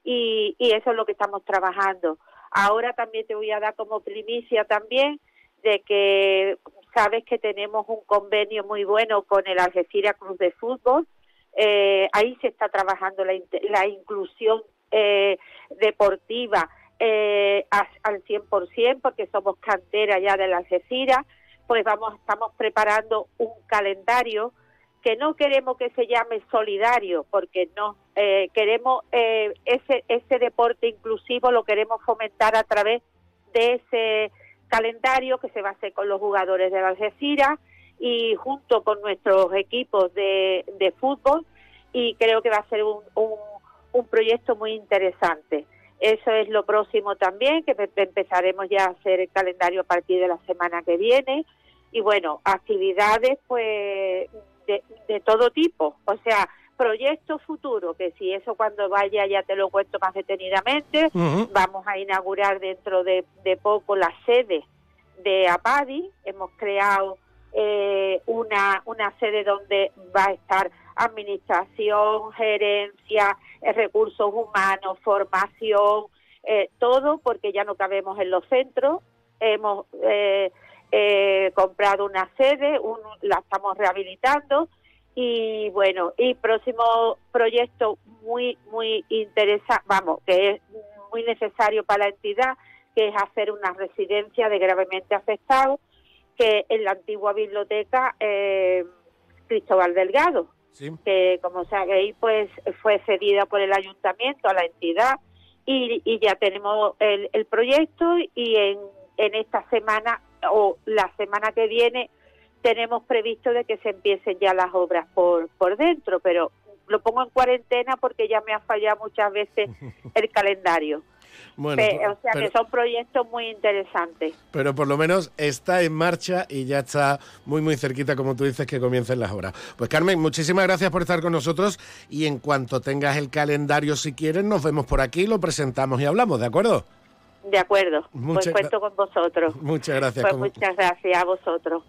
y, y eso es lo que estamos trabajando. Ahora también te voy a dar como primicia también de que sabes que tenemos un convenio muy bueno con el Algeciras Cruz de Fútbol. Eh, ahí se está trabajando la, la inclusión eh, deportiva eh, al 100% porque somos cantera ya del Algeciras. Pues vamos, estamos preparando un calendario que no queremos que se llame solidario, porque no, eh, queremos eh, ese, ese deporte inclusivo, lo queremos fomentar a través de ese calendario que se va a hacer con los jugadores de Algeciras y junto con nuestros equipos de, de fútbol y creo que va a ser un, un, proyecto muy interesante. Eso es lo próximo también, que empezaremos ya a hacer el calendario a partir de la semana que viene. Y bueno, actividades pues de, de todo tipo, o sea, proyectos futuros, que si eso cuando vaya ya te lo cuento más detenidamente, vamos a inaugurar dentro de, poco la sede de APADI, hemos creado eh, una, una sede donde va a estar administración, gerencia, eh, recursos humanos, formación, eh, todo porque ya no cabemos en los centros. Hemos comprado una sede, la estamos rehabilitando y bueno, y próximo proyecto muy, muy interesante, vamos, que es muy necesario para la entidad, que es hacer una residencia de gravemente afectados, que en la antigua biblioteca eh, Cristóbal Delgado, que como sabéis, pues fue cedida por el ayuntamiento a la entidad y, y ya tenemos el, el proyecto y en, en esta semana o la semana que viene tenemos previsto de que se empiecen ya las obras por, por dentro, pero lo pongo en cuarentena porque ya me ha fallado muchas veces (laughs) el calendario. Bueno, o sea que son proyectos muy interesantes. Pero por lo menos está en marcha y ya está muy muy cerquita, como tú dices, que comiencen las obras. Pues Carmen, muchísimas gracias por estar con nosotros y en cuanto tengas el calendario, si quieres, nos vemos por aquí, lo presentamos y hablamos, ¿de acuerdo? De acuerdo, pues cuento con vosotros. (laughs) Muchas gracias. Pues muchas gracias a vosotros.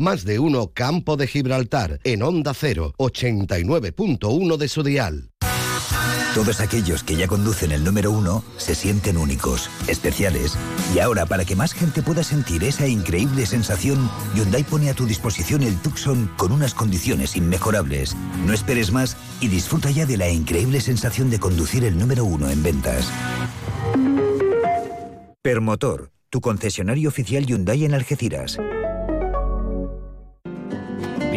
Más de uno Campo de Gibraltar en Onda 0, 89.1 de su dial. Todos aquellos que ya conducen el número uno se sienten únicos, especiales. Y ahora, para que más gente pueda sentir esa increíble sensación, Hyundai pone a tu disposición el Tucson con unas condiciones inmejorables. No esperes más y disfruta ya de la increíble sensación de conducir el número uno en ventas. Permotor, tu concesionario oficial Hyundai en Algeciras.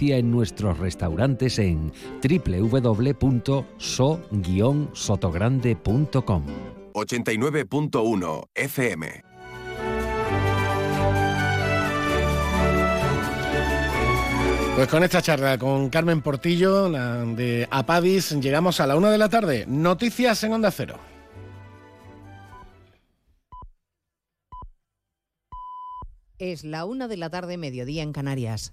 en nuestros restaurantes en www.so-sotogrande.com. 89.1 FM. Pues con esta charla con Carmen Portillo de Apadis llegamos a la una de la tarde. Noticias en Onda Cero. Es la una de la tarde, mediodía en Canarias.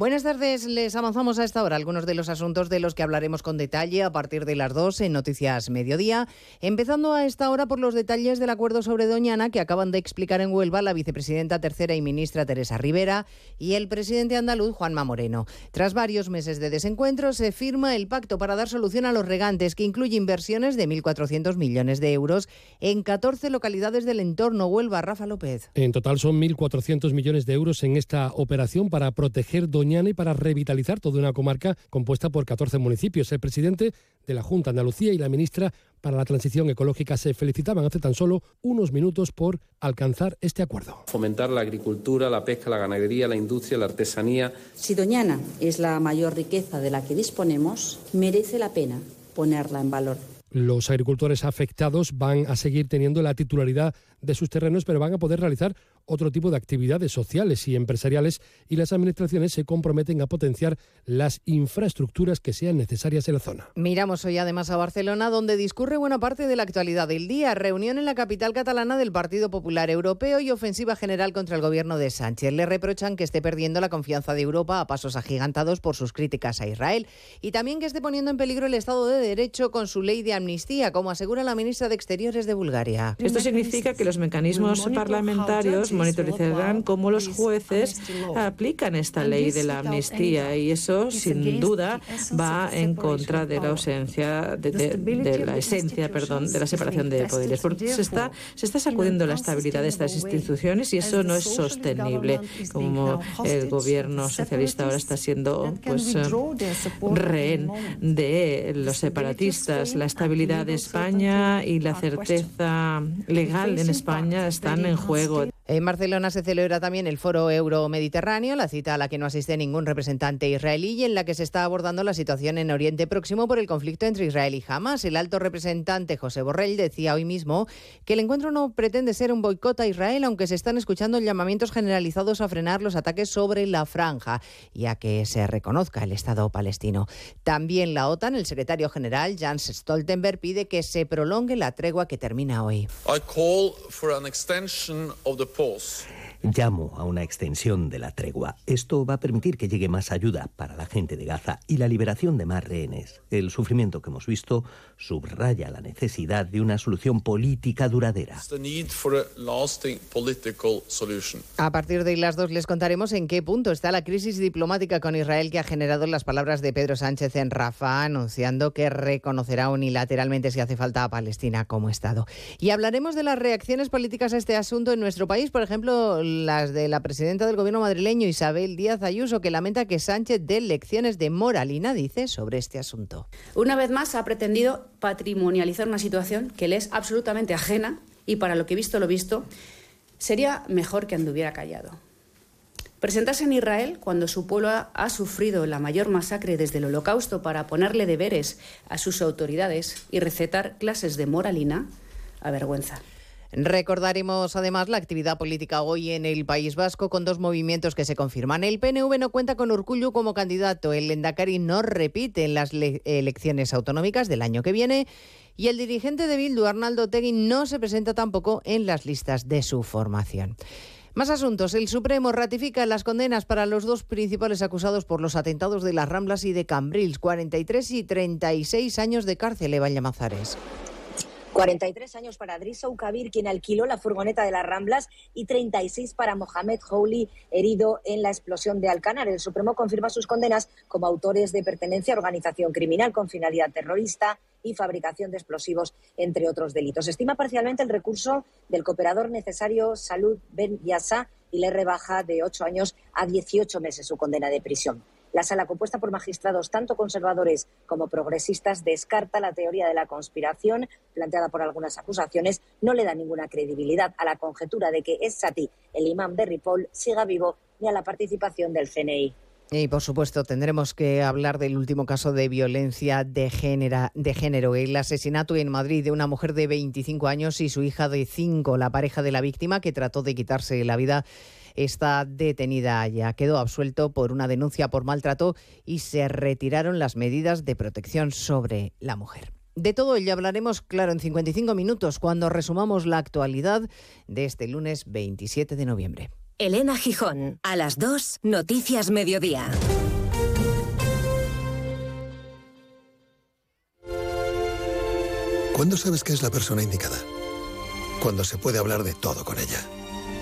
Buenas tardes, les avanzamos a esta hora algunos de los asuntos de los que hablaremos con detalle a partir de las 2 en Noticias Mediodía, empezando a esta hora por los detalles del acuerdo sobre Doñana que acaban de explicar en Huelva la vicepresidenta tercera y ministra Teresa Rivera y el presidente andaluz Juanma Moreno. Tras varios meses de desencuentro se firma el pacto para dar solución a los regantes que incluye inversiones de 1.400 millones de euros en 14 localidades del entorno Huelva. Rafa López. En total son 1.400 millones de euros en esta operación para proteger Doñana y para revitalizar toda una comarca compuesta por 14 municipios. El presidente de la Junta Andalucía y la ministra para la Transición Ecológica se felicitaban hace tan solo unos minutos por alcanzar este acuerdo. Fomentar la agricultura, la pesca, la ganadería, la industria, la artesanía. Si Doñana es la mayor riqueza de la que disponemos, merece la pena ponerla en valor. Los agricultores afectados van a seguir teniendo la titularidad de sus terrenos, pero van a poder realizar otro tipo de actividades sociales y empresariales y las administraciones se comprometen a potenciar las infraestructuras que sean necesarias en la zona. Miramos hoy además a Barcelona, donde discurre buena parte de la actualidad del día. Reunión en la capital catalana del Partido Popular Europeo y ofensiva general contra el gobierno de Sánchez. Le reprochan que esté perdiendo la confianza de Europa a pasos agigantados por sus críticas a Israel y también que esté poniendo en peligro el Estado de Derecho con su ley de amnistía, como asegura la ministra de Exteriores de Bulgaria. Esto significa que los mecanismos parlamentarios monitorizarán cómo los jueces aplican esta ley de la amnistía y eso sin duda va en contra de la ausencia de, la esencia, perdón, de la separación de poderes. Porque se está se está sacudiendo la estabilidad de estas instituciones y eso no es sostenible. Como el gobierno socialista ahora está siendo pues eh, rehén de los separatistas, la estabilidad de España y la certeza legal en España están en juego. En Barcelona se celebra también el Foro Euro-Mediterráneo, la cita a la que no asiste ningún representante israelí y en la que se está abordando la situación en Oriente Próximo por el conflicto entre Israel y Hamas. El alto representante José Borrell decía hoy mismo que el encuentro no pretende ser un boicot a Israel, aunque se están escuchando llamamientos generalizados a frenar los ataques sobre la franja y a que se reconozca el Estado palestino. También la OTAN, el secretario general Jens Stoltenberg, pide que se prolongue la tregua que termina hoy. for an extension of the pause. Llamo a una extensión de la tregua. Esto va a permitir que llegue más ayuda para la gente de Gaza y la liberación de más rehenes. El sufrimiento que hemos visto subraya la necesidad de una solución política duradera. A partir de las dos les contaremos en qué punto está la crisis diplomática con Israel que ha generado las palabras de Pedro Sánchez en Rafa, anunciando que reconocerá unilateralmente si hace falta a Palestina como Estado. Y hablaremos de las reacciones políticas a este asunto en nuestro país, por ejemplo, las de la presidenta del gobierno madrileño, Isabel Díaz Ayuso, que lamenta que Sánchez dé lecciones de moralina, dice, sobre este asunto. Una vez más ha pretendido patrimonializar una situación que le es absolutamente ajena y para lo que he visto lo visto, sería mejor que anduviera callado. Presentarse en Israel cuando su pueblo ha, ha, sufrido la mayor masacre desde el holocausto para ponerle deberes a sus autoridades y recetar clases de moralina, avergüenza. Recordaremos además la actividad política hoy en el País Vasco con dos movimientos que se confirman. El PNV no cuenta con Urcullu como candidato, el Endacari no repite en las elecciones autonómicas del año que viene y el dirigente de Bildu, Arnaldo Tegui, no se presenta tampoco en las listas de su formación. Más asuntos. El Supremo ratifica las condenas para los dos principales acusados por los atentados de las Ramblas y de Cambrils, 43 y 36 años de cárcel, Eva Llamazares. 43 años para Drissa Ukabir, quien alquiló la furgoneta de las Ramblas, y 36 para Mohamed Houli, herido en la explosión de Alcanar. El Supremo confirma sus condenas como autores de pertenencia a organización criminal con finalidad terrorista y fabricación de explosivos, entre otros delitos. Estima parcialmente el recurso del cooperador necesario Salud Ben Yassa y le rebaja de 8 años a 18 meses su condena de prisión. La sala, compuesta por magistrados tanto conservadores como progresistas, descarta la teoría de la conspiración planteada por algunas acusaciones. No le da ninguna credibilidad a la conjetura de que es Sati, el imán de Ripoll, siga vivo ni a la participación del CNI. Y por supuesto tendremos que hablar del último caso de violencia de, de género, el asesinato en Madrid de una mujer de 25 años y su hija de 5. La pareja de la víctima que trató de quitarse la vida está detenida ya. Quedó absuelto por una denuncia por maltrato y se retiraron las medidas de protección sobre la mujer. De todo ello hablaremos, claro, en 55 minutos, cuando resumamos la actualidad de este lunes 27 de noviembre. Elena Gijón, a las 2, Noticias Mediodía. ¿Cuándo sabes que es la persona indicada? Cuando se puede hablar de todo con ella.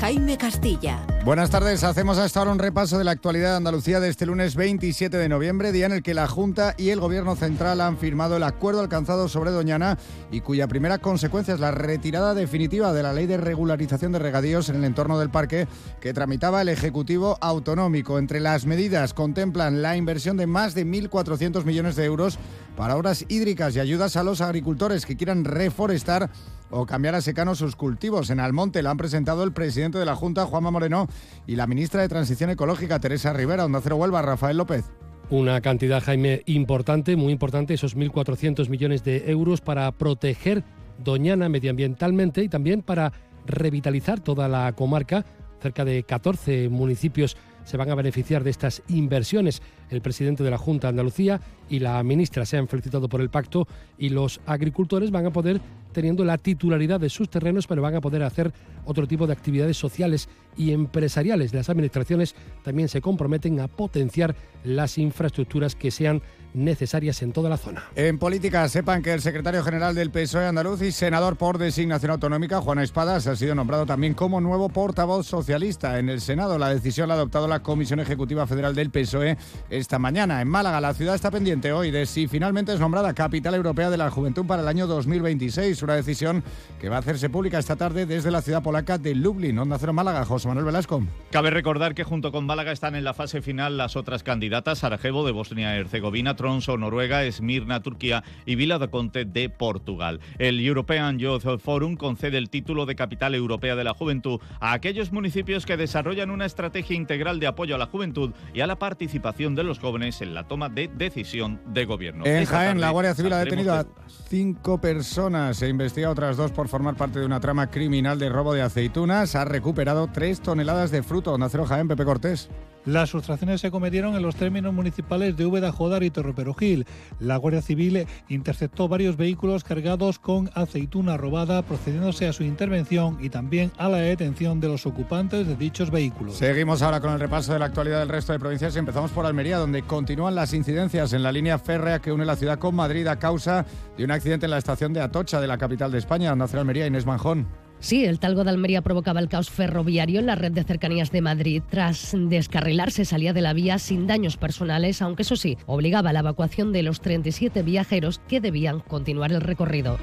Jaime Castilla. Buenas tardes, hacemos hasta ahora un repaso de la actualidad de Andalucía de este lunes 27 de noviembre, día en el que la Junta y el Gobierno Central han firmado el acuerdo alcanzado sobre Doñana y cuya primera consecuencia es la retirada definitiva de la ley de regularización de regadíos en el entorno del parque que tramitaba el Ejecutivo Autonómico. Entre las medidas contemplan la inversión de más de 1.400 millones de euros para obras hídricas y ayudas a los agricultores que quieran reforestar o cambiar a secano sus cultivos. En Almonte lo han presentado el presidente de la Junta, Juanma Moreno, y la ministra de Transición Ecológica, Teresa Rivera. Onda Cero Huelva, Rafael López. Una cantidad, Jaime, importante, muy importante, esos 1.400 millones de euros para proteger Doñana medioambientalmente y también para revitalizar toda la comarca. Cerca de 14 municipios se van a beneficiar de estas inversiones. El presidente de la Junta de Andalucía y la ministra se han felicitado por el pacto y los agricultores van a poder teniendo la titularidad de sus terrenos, pero van a poder hacer otro tipo de actividades sociales y empresariales. Las administraciones también se comprometen a potenciar las infraestructuras que sean necesarias en toda la zona. En política, sepan que el secretario general del PSOE andaluz y senador por designación autonómica, Juana Espadas, ha sido nombrado también como nuevo portavoz socialista en el Senado. La decisión la ha adoptado la Comisión Ejecutiva Federal del PSOE esta mañana. En Málaga, la ciudad está pendiente hoy de si finalmente es nombrada capital europea de la juventud para el año 2026. Una decisión que va a hacerse pública esta tarde desde la ciudad polaca de Lublin. Onda Cero Málaga, José Manuel Velasco. Cabe recordar que junto con Málaga están en la fase final las otras candidatas, Sarajevo de Bosnia-Herzegovina, Tronso, Noruega, Esmirna, Turquía y Vila de Conte de Portugal. El European Youth Forum concede el título de Capital Europea de la Juventud a aquellos municipios que desarrollan una estrategia integral de apoyo a la juventud y a la participación de los jóvenes en la toma de decisión de gobierno. En Jaén, la Guardia Civil ha detenido a cinco personas e investiga a otras dos por formar parte de una trama criminal de robo de aceitunas. Ha recuperado tres toneladas de fruto. Nacero Jaén, Pepe Cortés. Las sustracciones se cometieron en los términos municipales de Úbeda, Jodar y Torreperogil. La Guardia Civil interceptó varios vehículos cargados con aceituna robada, procediéndose a su intervención y también a la detención de los ocupantes de dichos vehículos. Seguimos ahora con el repaso de la actualidad del resto de provincias y empezamos por Almería, donde continúan las incidencias en la línea férrea que une la ciudad con Madrid a causa de un accidente en la estación de Atocha de la capital de España. Nacional Almería, Inés Manjón. Sí, el talgo de Almería provocaba el caos ferroviario en la red de cercanías de Madrid. Tras descarrilarse salía de la vía sin daños personales, aunque eso sí, obligaba a la evacuación de los 37 viajeros que debían continuar el recorrido.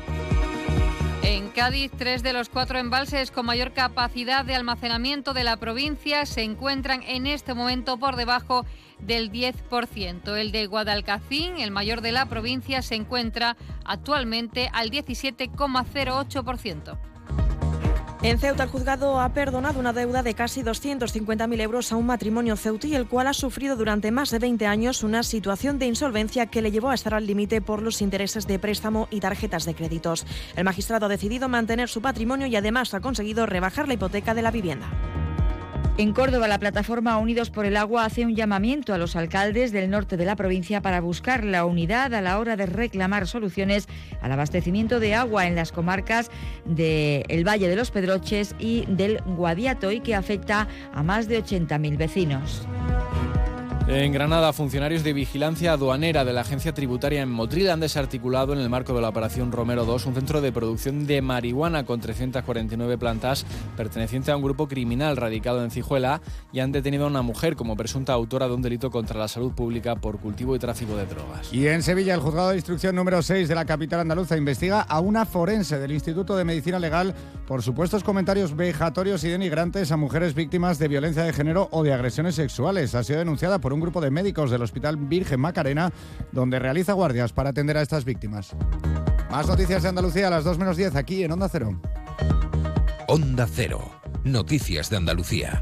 En Cádiz, tres de los cuatro embalses con mayor capacidad de almacenamiento de la provincia se encuentran en este momento por debajo del 10%. El de Guadalcacín, el mayor de la provincia, se encuentra actualmente al 17,08%. En Ceuta, el juzgado ha perdonado una deuda de casi 250.000 euros a un matrimonio ceutí, el cual ha sufrido durante más de 20 años una situación de insolvencia que le llevó a estar al límite por los intereses de préstamo y tarjetas de créditos. El magistrado ha decidido mantener su patrimonio y además ha conseguido rebajar la hipoteca de la vivienda. En Córdoba, la plataforma Unidos por el Agua hace un llamamiento a los alcaldes del norte de la provincia para buscar la unidad a la hora de reclamar soluciones al abastecimiento de agua en las comarcas del Valle de los Pedroches y del Guadiato y que afecta a más de 80.000 vecinos. En Granada, funcionarios de vigilancia aduanera de la agencia tributaria en Motril han desarticulado en el marco de la operación Romero 2 un centro de producción de marihuana con 349 plantas perteneciente a un grupo criminal radicado en Cijuela y han detenido a una mujer como presunta autora de un delito contra la salud pública por cultivo y tráfico de drogas. Y en Sevilla, el juzgado de instrucción número 6 de la capital andaluza investiga a una forense del Instituto de Medicina Legal por supuestos comentarios vejatorios y denigrantes a mujeres víctimas de violencia de género o de agresiones sexuales. Ha sido denunciada por un grupo de médicos del Hospital Virgen Macarena, donde realiza guardias para atender a estas víctimas. Más noticias de Andalucía a las 2 menos 10 aquí en Onda Cero. Onda Cero. Noticias de Andalucía.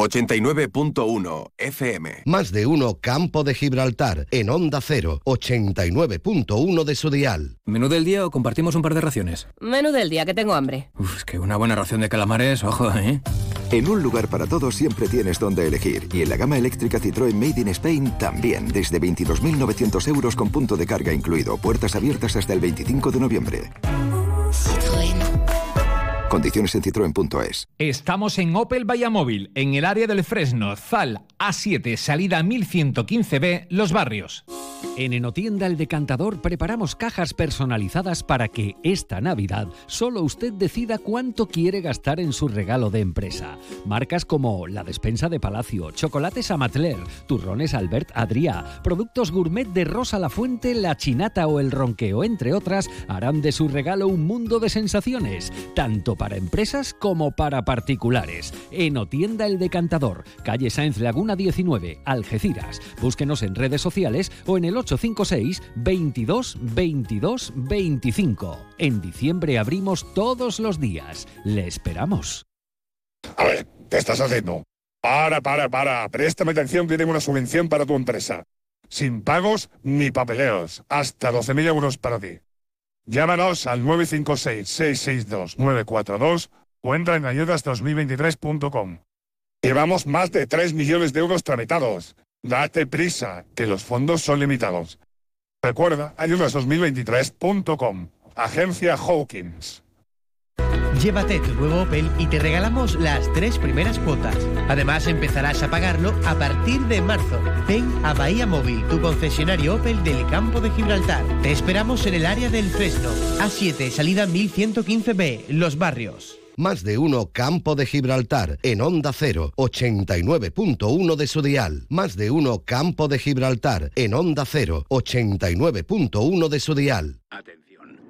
89.1 FM. Más de uno Campo de Gibraltar en Onda 0, 89.1 de su dial. ¿Menú del día o compartimos un par de raciones? Menú del día, que tengo hambre. Uf, es que una buena ración de calamares, ojo, ¿eh? En un lugar para todos siempre tienes donde elegir. Y en la gama eléctrica Citroën Made in Spain también. Desde 22.900 euros con punto de carga incluido. Puertas abiertas hasta el 25 de noviembre. Condiciones en citroen.es. Estamos en Opel Vallamóvil, en el área del Fresno, Zal, A7, salida 1115B, Los Barrios. En Enotienda El Decantador preparamos cajas personalizadas para que esta Navidad solo usted decida cuánto quiere gastar en su regalo de empresa. Marcas como la despensa de Palacio, chocolates Amatler, turrones Albert Adrià, productos gourmet de Rosa La Fuente, La Chinata o El Ronqueo, entre otras, harán de su regalo un mundo de sensaciones, tanto para empresas como para particulares. Enotienda El Decantador, calle Sáenz Laguna 19, Algeciras. Búsquenos en redes sociales o en el 856 22 22 25. En diciembre abrimos todos los días. Le esperamos. A ver, ¿qué estás haciendo? Para, para, para. Préstame atención que tengo una subvención para tu empresa. Sin pagos ni papeleos. Hasta 12.000 euros para ti. Llámanos al 956-662-942 o entra en ayudas2023.com. Llevamos más de 3 millones de euros tramitados. Date prisa, que los fondos son limitados. Recuerda, ayudas2023.com. Agencia Hawkins. Llévate tu nuevo Opel y te regalamos las tres primeras cuotas. Además, empezarás a pagarlo a partir de marzo. Ven a Bahía Móvil, tu concesionario Opel del campo de Gibraltar. Te esperamos en el área del Fresno. A7, salida 1115B, Los Barrios. Más de uno Campo de Gibraltar en Onda 0, 89.1 de su dial. Más de uno Campo de Gibraltar en Onda 0, 89.1 de su dial. Atención,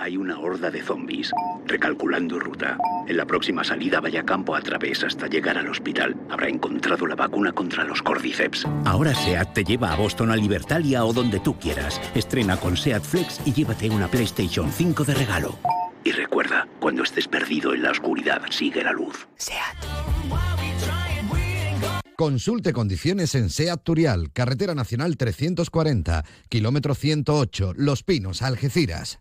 hay una horda de zombies. Recalculando ruta. En la próxima salida vaya campo a través hasta llegar al hospital. Habrá encontrado la vacuna contra los cordyceps. Ahora SEAT te lleva a Boston, a Libertalia o donde tú quieras. Estrena con SEAT Flex y llévate una PlayStation 5 de regalo. Y recuerda, cuando estés perdido en la oscuridad, sigue la luz. Consulte condiciones en SEAT Turial, Carretera Nacional 340, kilómetro 108, Los Pinos, Algeciras.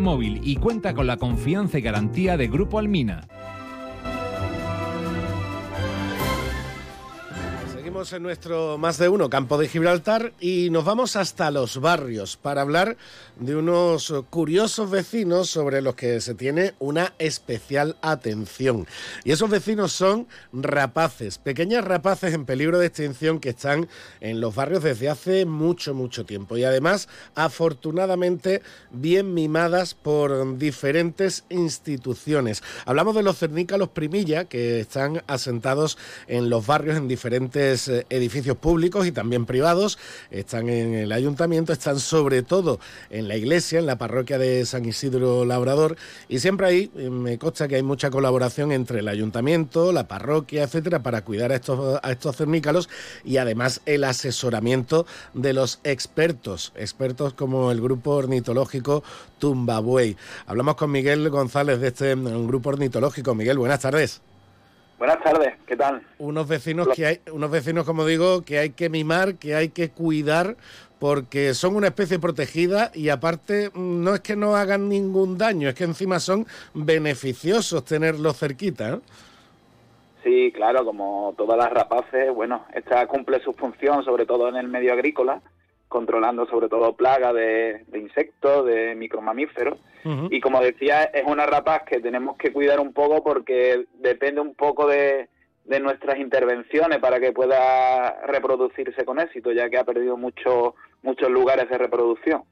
móvil y cuenta con la confianza y garantía de Grupo Almina. Seguimos en nuestro más de uno campo de Gibraltar y nos vamos hasta los barrios para hablar de unos curiosos vecinos sobre los que se tiene una especial atención. Y esos vecinos son rapaces, pequeñas rapaces en peligro de extinción que están en los barrios desde hace mucho, mucho tiempo. Y además, afortunadamente, bien mimadas por diferentes instituciones. Hablamos de los cernícalos Primilla, que están asentados en los barrios en diferentes eh, edificios públicos y también privados. Están en el ayuntamiento, están sobre todo en la iglesia, en la parroquia de San Isidro Labrador, y siempre ahí eh, me consta que hay mucha colaboración entre el ayuntamiento, la parroquia, etcétera, para cuidar a estos, a estos cernícalos y además el asesoramiento de los expertos, expertos como el grupo ornitológico Tumbabuey. Hablamos con Miguel González de este mm, grupo ornitológico. Miguel, buenas tardes. Buenas tardes, ¿qué tal? Unos vecinos que hay, unos vecinos, como digo, que hay que mimar, que hay que cuidar porque son una especie protegida y aparte mm, no es que no hagan ningún daño, es que encima son beneficiosos tenerlos cerquita. ¿no? Sí, claro, como todas las rapaces, bueno, esta cumple su función sobre todo en el medio agrícola, controlando sobre todo plagas de, insectos, de micromamíferos. Y como decía, es una rapaz que tenemos que cuidar un poco porque depende un poco de, de nuestras intervenciones para que pueda reproducirse con éxito, ya que ha perdido mucho, muchos lugares de reproducción.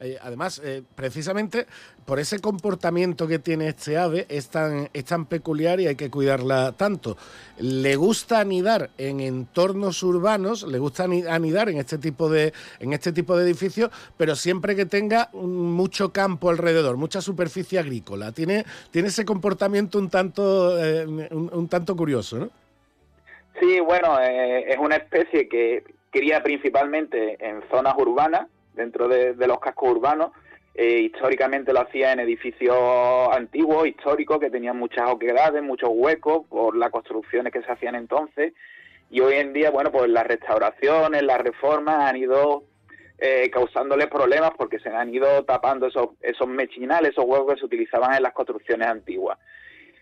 Eh, además, eh, precisamente por ese comportamiento que tiene este ave es tan, es tan peculiar y hay que cuidarla tanto. Le gusta anidar en entornos urbanos, le gusta anidar en este tipo de, en este tipo de edificios, pero siempre que tenga mucho campo alrededor, mucha superficie agrícola. Tiene, tiene ese comportamiento un tanto, eh, un, tanto curioso, ¿no? Sí, bueno, es una especie que cría principalmente en zonas urbanas, dentro de, los cascos urbanos. Eh, históricamente lo hacía en edificios antiguos, históricos, que tenían muchas oquedades, muchos huecos por las construcciones que se hacían entonces. Y hoy en día, bueno, pues las restauraciones, las reformas han ido eh, causándoles problemas porque se han ido tapando esos, esos mechinales, esos huecos que se utilizaban en las construcciones antiguas.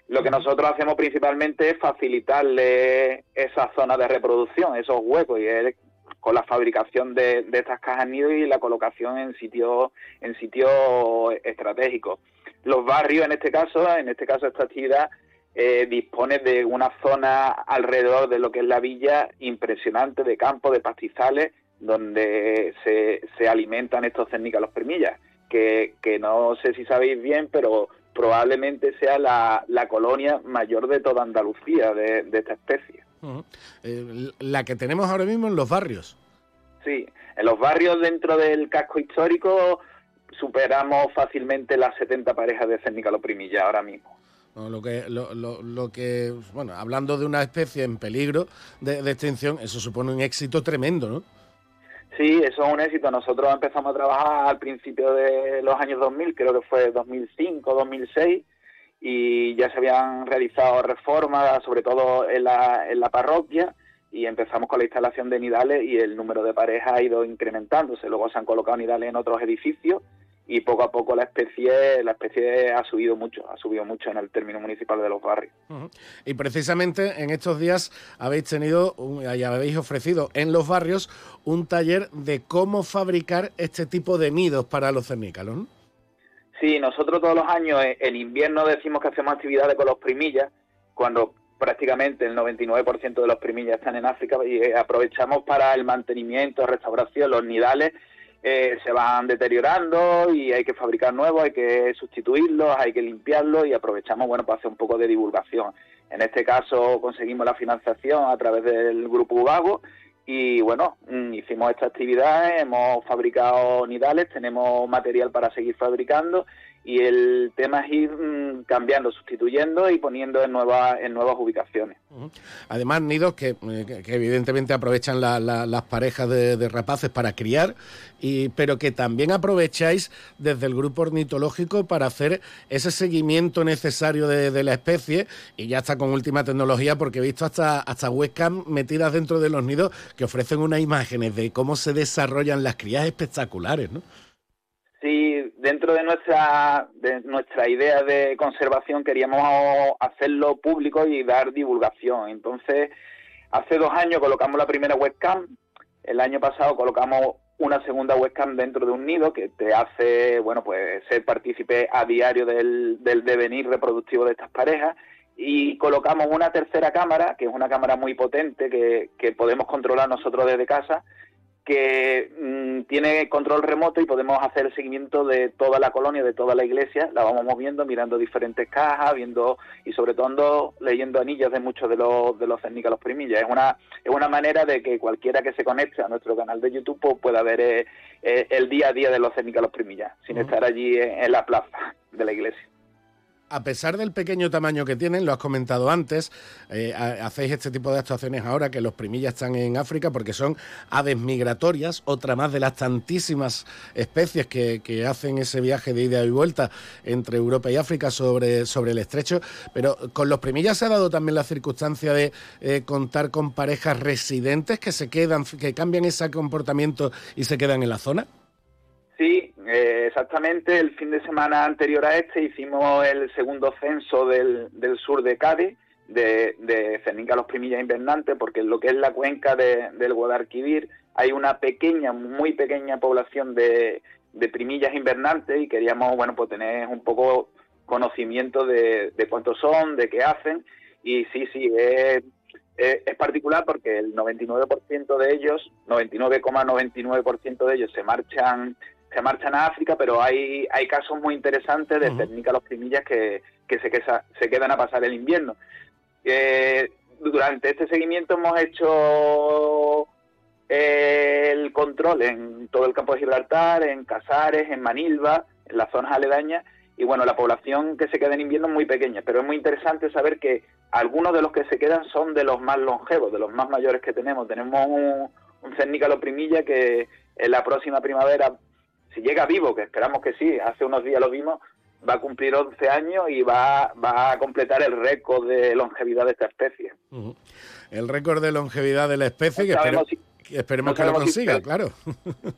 Lo que nosotros hacemos principalmente es facilitarle esa zona de reproducción, esos huecos, y es con la fabricación de, estas cajas nido y la colocación en sitios en sitios estratégicos. Los barrios, en este caso, en este caso esta actividad eh, dispone de una zona alrededor de lo que es la villa impresionante de campos, de pastizales, donde se, se alimentan estos los permillas, que, que no sé si sabéis bien, pero probablemente sea la, la colonia mayor de toda Andalucía de esta especie. Eh, la que tenemos ahora mismo en los barrios. Sí, en los barrios dentro del casco histórico superamos fácilmente las 70 parejas de primilla ahora mismo. lo que, lo, lo, que, bueno, hablando de una especie en peligro de, extinción, eso supone un éxito tremendo, ¿no? Sí, eso es un éxito. Nosotros empezamos a trabajar al principio de los años 2000, creo que fue 2005, 2006, y ya se habían realizado reformas, sobre todo en la, en la parroquia, y empezamos con la instalación de nidales y el número de parejas ha ido incrementándose. Luego se han colocado nidales en otros edificios y poco a poco la especie la especie ha subido mucho, ha subido mucho en el término municipal de los barrios. Y precisamente en estos días habéis tenido y habéis ofrecido en los barrios un taller de cómo fabricar este tipo de nidos para los cernícalos. Sí, nosotros todos los años en invierno decimos que hacemos actividades con los primillas, cuando prácticamente el 99% de los primillas están en África y eh, aprovechamos para el mantenimiento, restauración, los nidales eh, se van deteriorando y hay que fabricar nuevos, hay que sustituirlos, hay que limpiarlos y aprovechamos bueno para hacer un poco de divulgación. En este caso conseguimos la financiación a través del grupo Ubago y bueno, mm, hicimos esta actividad, hemos fabricado nidales, tenemos material para seguir fabricando y el tema es ir mm, cambiando, sustituyendo y poniendo en nuevas en nuevas ubicaciones. Además, nidos que, eh, evidentemente aprovechan las parejas de, rapaces para criar, y, pero que también aprovecháis desde el grupo ornitológico para hacer ese seguimiento necesario de, la especie y ya está con última tecnología porque he visto hasta, hasta webcam metidas dentro de los nidos que ofrecen unas imágenes de cómo se desarrollan las crías espectaculares, ¿no? Sí, dentro de nuestra, de nuestra idea de conservación queríamos hacerlo público y dar divulgación. Entonces, hace dos años colocamos la primera webcam, el año pasado colocamos una segunda webcam dentro de un nido que te hace, bueno, pues ser partícipe a diario del, del devenir reproductivo de estas parejas y colocamos una tercera cámara, que es una cámara muy potente que, que podemos controlar nosotros desde casa, que mm, tiene control remoto y podemos hacer el seguimiento de toda la colonia, de toda la iglesia, la vamos moviendo, mirando diferentes cajas, viendo y sobre todo leyendo anillos de muchos de los de los los primillas. Es una es una manera de que cualquiera que se conecte a nuestro canal de YouTube pues, pueda ver eh, eh, el día a día de los los primillas, sin estar allí en la plaza de la iglesia a pesar del pequeño tamaño que tienen, lo has comentado antes, eh, hacéis este tipo de actuaciones ahora que los primillas están en África porque son aves migratorias, otra más de las tantísimas especies que, hacen ese viaje de ida y vuelta entre Europa y África sobre, sobre el estrecho. Pero con los primillas se ha dado también la circunstancia de eh, contar con parejas residentes que se quedan, que cambian ese comportamiento y se quedan en la zona. Sí, eh, exactamente. El fin de semana anterior a este hicimos el segundo censo del, sur de Cádiz, de, de Cernica Primillas Invernantes, porque en lo que es la cuenca del Guadalquivir hay una pequeña, muy pequeña población de, primillas invernantes y queríamos, bueno, pues tener un poco conocimiento de, cuántos son, de qué hacen. Y sí, sí, es, es, particular porque el 99% de ellos, 99,99% de ellos se marchan se marchan a África, pero hay, hay casos muy interesantes de técnica los primillas que, que, se, que se quedan a pasar el invierno. Eh, durante este seguimiento hemos hecho eh, el control en todo el campo de Gibraltar, en Casares, en Manilva, en las zonas aledañas, y bueno, la población que se queda en invierno es muy pequeña, pero es muy interesante saber que algunos de los que se quedan son de los más longevos, de los más mayores que tenemos. Tenemos un, un cernícalo primilla que en la próxima primavera si llega vivo, que esperamos que sí, hace unos días lo vimos, va a cumplir 11 años y va, va a completar el récord de longevidad de esta especie. El récord de longevidad de la especie, que esperemos que lo consiga, claro.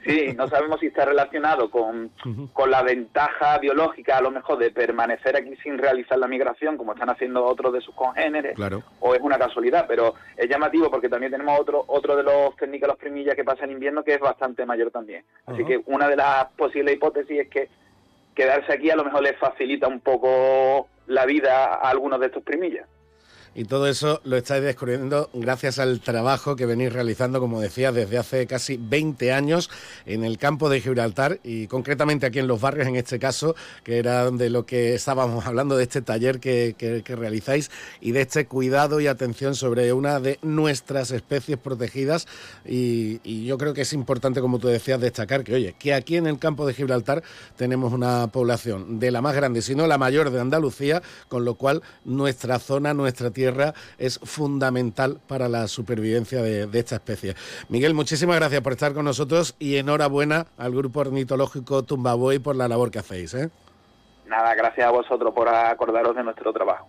Sí, no sabemos si está relacionado con, con la ventaja biológica, a lo mejor, de permanecer aquí sin realizar la migración, como están haciendo otros de sus congéneres, o es una casualidad, pero es llamativo porque también tenemos otro otro de los técnicos, los primillas, que pasa en invierno, que es bastante mayor también. Así que una de las posibles hipótesis es que quedarse aquí a lo mejor les facilita un poco la vida a algunos de estos primillas. Y todo eso lo estáis descubriendo gracias al trabajo que venís realizando, como decía, desde hace casi 20 años en el campo de Gibraltar y concretamente aquí en los barrios, en este caso, que era de lo que estábamos hablando, de este taller que, realizáis y de este cuidado y atención sobre una de nuestras especies protegidas. Y, yo creo que es importante, como tú decías, destacar que, oye, que aquí en el campo de Gibraltar tenemos una población de la más grande, si no la mayor de Andalucía, con lo cual nuestra zona, nuestra tierra, es fundamental para la supervivencia de, esta especie. Miguel, muchísimas gracias por estar con nosotros y enhorabuena al Grupo Ornitológico Tumbaboy por la labor que hacéis. ¿eh? nada, gracias a vosotros por acordaros de nuestro trabajo.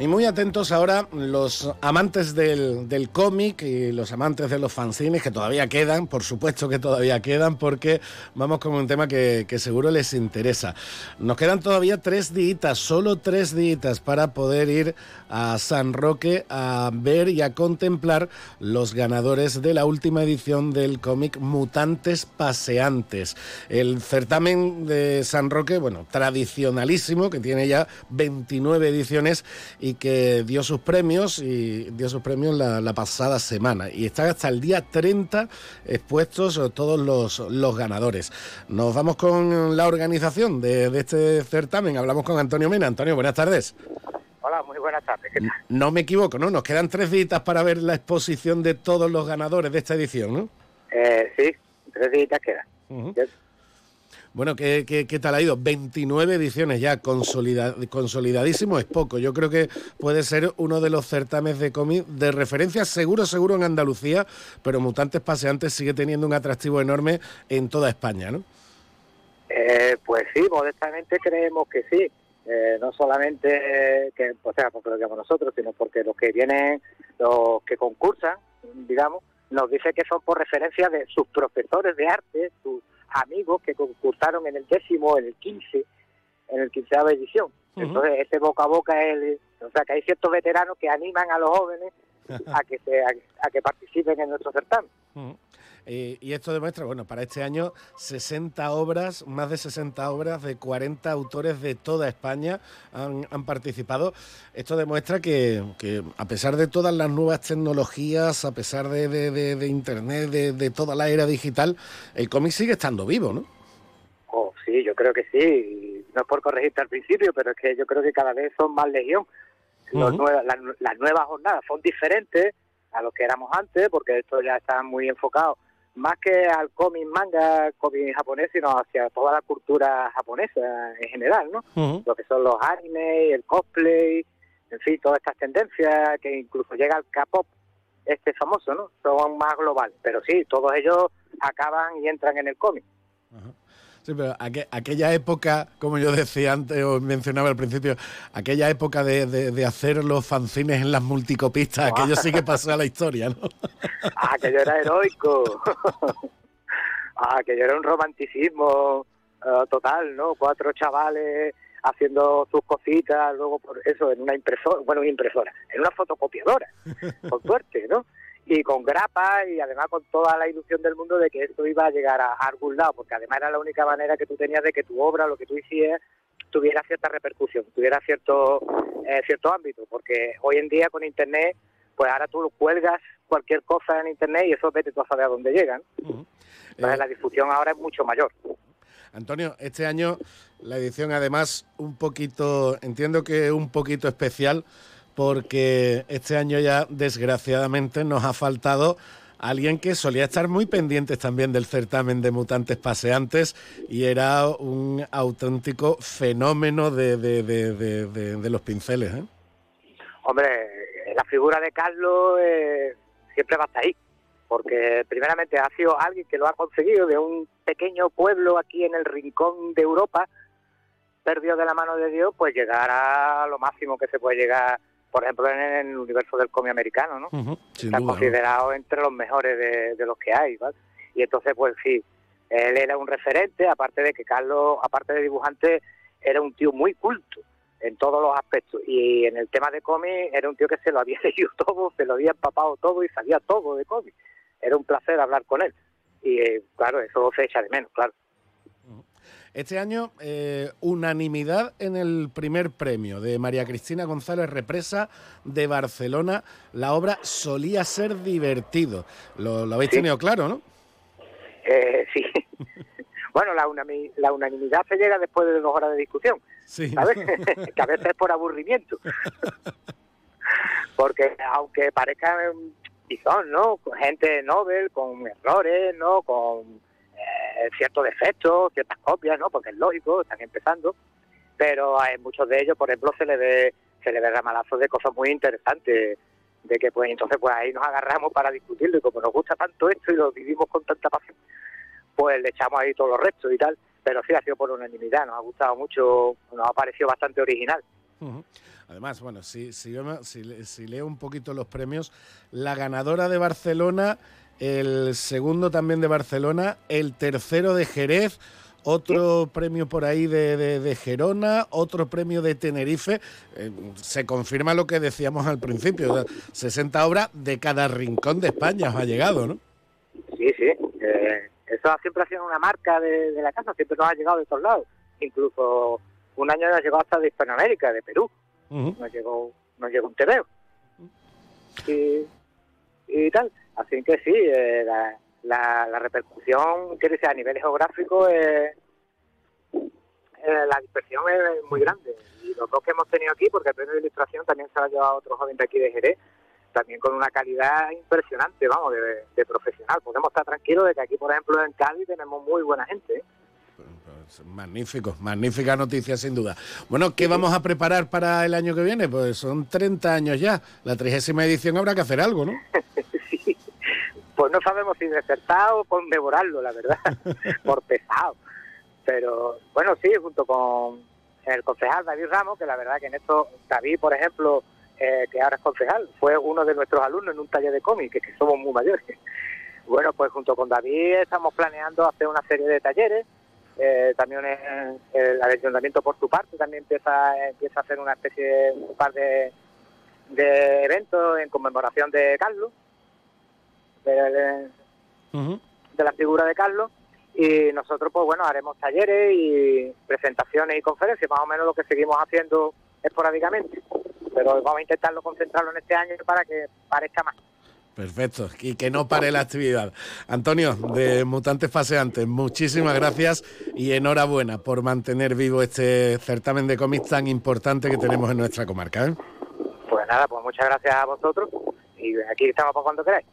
Y muy atentos ahora los amantes del, del cómic y los amantes de los fanzines, que todavía quedan, por supuesto que todavía quedan, porque vamos con un tema que, que seguro les interesa. Nos quedan todavía tres días, solo tres días para poder ir a San Roque a ver y a contemplar los ganadores de la última edición del cómic Mutantes Paseantes. El certamen de San Roque, bueno, tradicionalísimo, que tiene ya 29 ediciones que dio sus premios y dio sus premios la, la pasada semana y están hasta el día 30 expuestos todos los, los ganadores. Nos vamos con la organización de, de este certamen, hablamos con Antonio Mena. Antonio, buenas tardes. Hola, muy buenas tardes. ¿qué tal? No me equivoco, ¿no? Nos quedan tres días para ver la exposición de todos los ganadores de esta edición, ¿no? Eh, sí, tres días quedan. Bueno, ¿qué, qué, qué tal ha ido? 29 ediciones ya, consolida- consolidadísimo es poco. Yo creo que puede ser uno de los certámenes de cómic de referencia, seguro, seguro en Andalucía, pero Mutantes Paseantes sigue teniendo un atractivo enorme en toda España, ¿no? Eh, pues sí, modestamente creemos que sí. Eh, no solamente que, o sea, porque lo digamos nosotros, sino porque los que vienen, los que concursan, digamos, nos dicen que son por referencia de sus profesores de arte, sus amigos que concursaron en el décimo, en el quince, en el quinceava edición. Entonces, ese boca a boca es el, o sea, que hay ciertos veteranos que animan a los jóvenes (laughs) a que se, a, a que participen en nuestro certamen. Eh, y esto demuestra, bueno, para este año 60 obras, más de 60 obras de 40 autores de toda España han, han participado. Esto demuestra que, que a pesar de todas las nuevas tecnologías, a pesar de, de- de- de Internet, de, de toda la era digital, el cómic sigue estando vivo, ¿no? Oh, sí, yo creo que sí. No es por corregirte al principio, pero es que yo creo que cada vez son más legión. Los Ujú. nuevas- las, las nuevas jornadas son diferentes a lo que éramos antes, porque esto ya está muy enfocado más que al cómic manga, cómic japonés, sino hacia toda la cultura japonesa en general, ¿no? Lo que son los animes, el cosplay, en fin, todas estas tendencias que incluso llega al K-pop, este famoso, ¿no? Son más globales, pero sí, todos ellos acaban y entran en el cómic. Sí, pero aqu- aquella época, como yo decía antes o mencionaba al principio, aquella época de, de- de hacer los fanzines en las multicopistas, aquello sí que pasó a la historia, ¿no? (laughs) Ah, que yo era heroico. (laughs) ah, que yo era un romanticismo eh, total, ¿no? Cuatro chavales haciendo sus cositas, luego por eso en una impresora, bueno, impresora, en una fotocopiadora, (laughs) con suerte, ¿no? Y con grapa y además con toda la ilusión del mundo de que esto iba a llegar a, a algún lado, porque además era la única manera que tú tenías de que tu obra, lo que tú hicieras, tuviera cierta repercusión, tuviera cierto eh, cierto ámbito, porque hoy en día con internet, pues ahora tú cuelgas cualquier cosa en internet y eso vete tú a saber a dónde llegan. Entonces la difusión ahora es mucho mayor. Antonio, este año la edición además un poquito, entiendo que un poquito especial porque este año ya desgraciadamente nos ha faltado alguien que solía estar muy pendiente también del certamen de mutantes paseantes y era un auténtico fenómeno de, de, los pinceles. ¿eh? Hombre, la figura de Carlos eh, siempre va a estar ahí, porque primeramente ha sido alguien que lo ha conseguido de un pequeño pueblo aquí en el rincón de Europa, perdió de la mano de Dios, pues llegar a lo máximo que se puede llegar por ejemplo, en el universo del cómic americano, ¿no? Está considerado entre los mejores de, los que hay, ¿vale? Y entonces, pues sí, él era un referente, aparte de que Carlos, aparte de dibujante, era un tío muy culto en todos los aspectos. Y en el tema de cómic, era un tío que se lo había (laughs) leído todo, se lo había empapado todo y sabía todo de cómic. Era un placer hablar con él. Y eh, claro, eso se echa de menos, claro. Este año, eh, unanimidad en el primer premio de María Cristina González Represa de Barcelona. La obra solía ser divertido. Lo, habéis tenido claro, ¿no? Eh, sí. (laughs) bueno, la, la, unanimidad se llega después de dos horas de discusión. Sí. ¿Sabes? (laughs) que a veces es por aburrimiento. (laughs) Porque aunque parezca y son, ¿no? Gente Nobel, con errores, ¿no? Con eh, ciertos defectos, ciertas copias, ¿no? Porque es lógico, están empezando, pero a muchos de ellos, por ejemplo, se le ve se le ve ramalazos de cosas muy interesantes, de que pues entonces pues ahí nos agarramos para discutirlo y como nos gusta tanto esto y lo vivimos con tanta pasión, pues le echamos ahí todos los restos y tal, pero sí ha sido por unanimidad, nos ha gustado mucho, nos ha parecido bastante original. Además, bueno, si, si, si, leo un poquito los premios, la ganadora de Barcelona el segundo también de Barcelona, el tercero de Jerez, otro premio por ahí de, Gerona, otro premio de Tenerife. Eh, se confirma lo que decíamos al principio, 60 obras de cada rincón de España os ha llegado, ¿no? Sí, sí. Eh, eso siempre ha sido una marca de, la casa, siempre nos ha llegado de todos lados. Incluso un año nos llegó hasta de Hispanoamérica, de Perú. nos, llegó, nos llegó un TVO. Y, y tal. Así que sí, eh, la, la, repercusión, quiere decir, a nivel geográfico, eh, eh, la dispersión es muy grande. Y los dos que hemos tenido aquí, porque el premio de ilustración también se lo ha llevado otro joven de aquí de Jerez, también con una calidad impresionante, vamos, de, profesional. Podemos estar tranquilos de que aquí, por ejemplo, en Cádiz tenemos muy buena gente. Pues, magnífico, magnífica noticia sin duda. Bueno, ¿qué vamos a preparar para el año que viene? Pues son 30 años ya, la trigésima edición habrá que hacer algo, ¿no? (laughs) Pues no sabemos si desertar o conmemorarlo, la verdad, (laughs) por pesado. Pero bueno, sí, junto con el concejal David Ramos, que la verdad que en esto, David, por ejemplo, eh, que ahora es concejal, fue uno de nuestros alumnos en un taller de cómic, que, somos muy mayores. (laughs) Bueno, pues junto con David estamos planeando hacer una serie de talleres. Eh, también el, ayuntamiento por su parte también empieza, empieza a hacer una especie de un par de, de eventos en conmemoración de Carlos de, la figura de Carlos y nosotros pues bueno haremos talleres y presentaciones y conferencias más o menos lo que seguimos haciendo esporádicamente pero vamos a intentarlo concentrarlo en este año para que parezca más Perfecto, y que no pare la actividad. Antonio, de Mutantes Paseantes, muchísimas gracias y enhorabuena por mantener vivo este certamen de cómics tan importante que tenemos en nuestra comarca. ¿eh? Pues nada, pues muchas gracias a vosotros y aquí estamos para cuando queráis.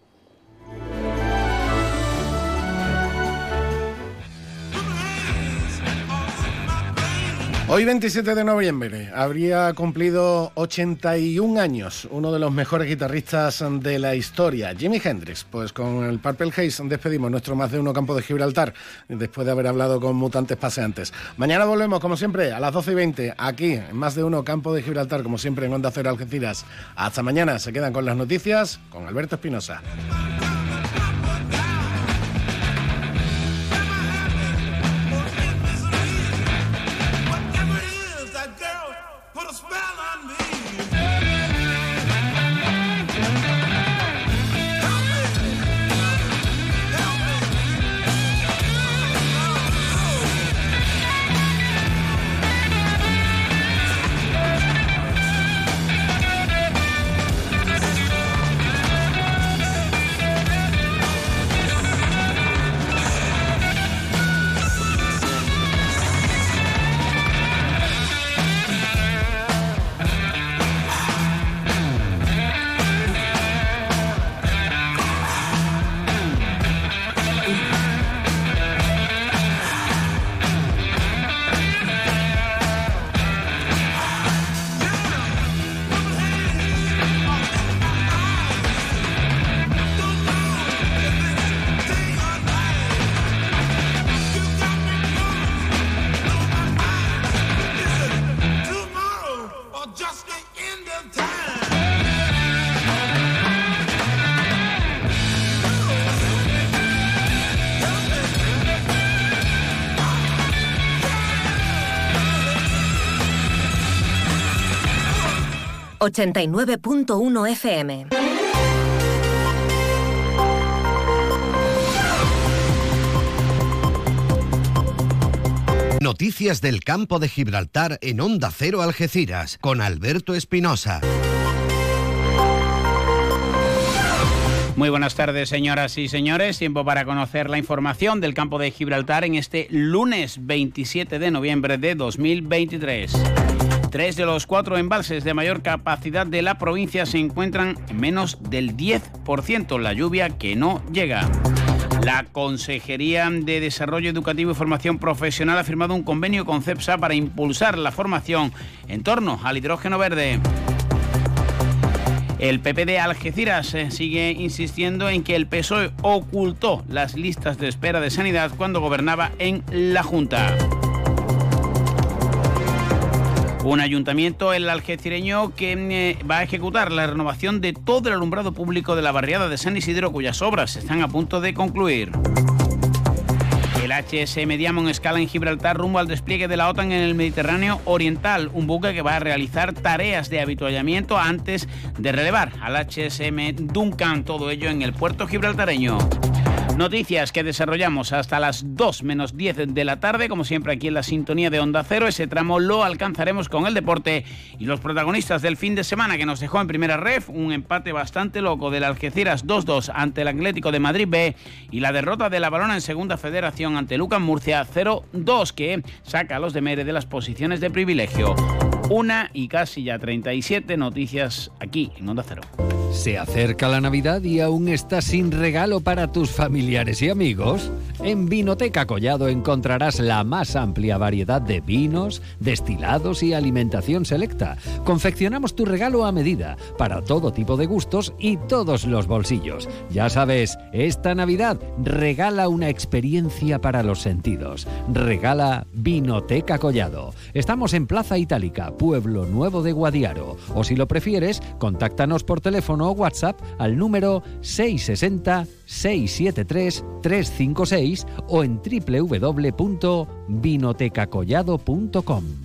Hoy 27 de noviembre habría cumplido 81 años uno de los mejores guitarristas de la historia, Jimi Hendrix. Pues con el Purple Haze despedimos nuestro más de uno campo de Gibraltar después de haber hablado con mutantes paseantes. Mañana volvemos como siempre a las 12 y 20 aquí en más de uno campo de Gibraltar como siempre en Onda Cero Algeciras. Hasta mañana, se quedan con las noticias con Alberto Espinosa. 89.1 FM. Noticias del campo de Gibraltar en Onda Cero Algeciras con Alberto Espinosa. Muy buenas tardes, señoras y señores. Tiempo para conocer la información del campo de Gibraltar en este lunes 27 de noviembre de 2023. Tres de los cuatro embalses de mayor capacidad de la provincia se encuentran en menos del 10%, la lluvia que no llega. La Consejería de Desarrollo Educativo y Formación Profesional ha firmado un convenio con CEPSA para impulsar la formación en torno al hidrógeno verde. El PP de Algeciras eh, sigue insistiendo en que el PSOE ocultó las listas de espera de sanidad cuando gobernaba en la Junta. Un ayuntamiento, el algecireño, que eh, va a ejecutar la renovación de todo el alumbrado público de la barriada de San Isidro, cuyas obras están a punto de concluir. El HSM Diamond escala en Gibraltar rumbo al despliegue de la OTAN en el Mediterráneo Oriental, un buque que va a realizar tareas de habituallamiento antes de relevar al HSM Duncan, todo ello en el puerto gibraltareño. Noticias que desarrollamos hasta las 2 menos 10 de la tarde, como siempre aquí en la sintonía de Onda Cero. Ese tramo lo alcanzaremos con el deporte y los protagonistas del fin de semana que nos dejó en primera ref un empate bastante loco del Algeciras 2-2 ante el Atlético de Madrid B y la derrota de la Balona en Segunda Federación ante Lucas Murcia 0-2 que saca a los de Mere de las posiciones de privilegio. Una y casi ya 37 noticias aquí en Onda Cero. Se acerca la Navidad y aún estás sin regalo para tus familiares y amigos. En Vinoteca Collado encontrarás la más amplia variedad de vinos, destilados y alimentación selecta. Confeccionamos tu regalo a medida, para todo tipo de gustos y todos los bolsillos. Ya sabes, esta Navidad regala una experiencia para los sentidos. Regala Vinoteca Collado. Estamos en Plaza Itálica, Pueblo Nuevo de Guadiaro. O si lo prefieres, contáctanos por teléfono o WhatsApp al número 660 673 356 o en www.vinotecacollado.com.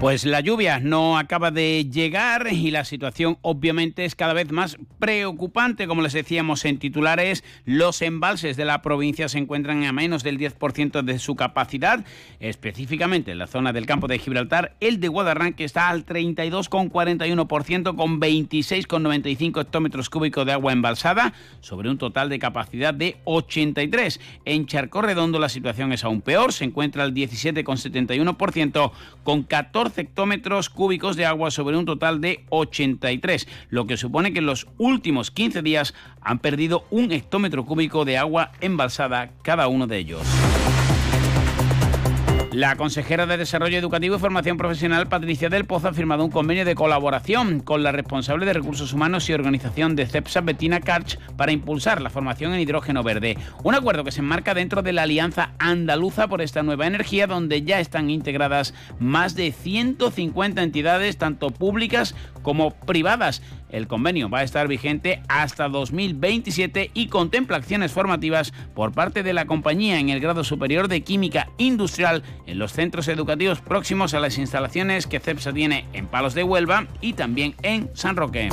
Pues la lluvia no acaba de llegar y la situación obviamente es cada vez más preocupante. Como les decíamos en titulares, los embalses de la provincia se encuentran a menos del 10% de su capacidad, específicamente en la zona del campo de Gibraltar. El de Guadarrán que está al 32,41% con 26,95 hectómetros cúbicos de agua embalsada sobre un total de capacidad de 83. En Charco Redondo la situación es aún peor, se encuentra al 17,71% con 14 hectómetros cúbicos de agua sobre un total de 83, lo que supone que en los últimos 15 días han perdido un hectómetro cúbico de agua embalsada cada uno de ellos. La consejera de Desarrollo Educativo y Formación Profesional, Patricia del Pozo, ha firmado un convenio de colaboración con la responsable de Recursos Humanos y Organización de CEPSA, Bettina Karch, para impulsar la formación en hidrógeno verde. Un acuerdo que se enmarca dentro de la Alianza Andaluza por esta nueva energía, donde ya están integradas más de 150 entidades, tanto públicas como privadas. El convenio va a estar vigente hasta 2027 y contempla acciones formativas por parte de la compañía en el grado superior de química industrial en los centros educativos próximos a las instalaciones que CEPSA tiene en Palos de Huelva y también en San Roque.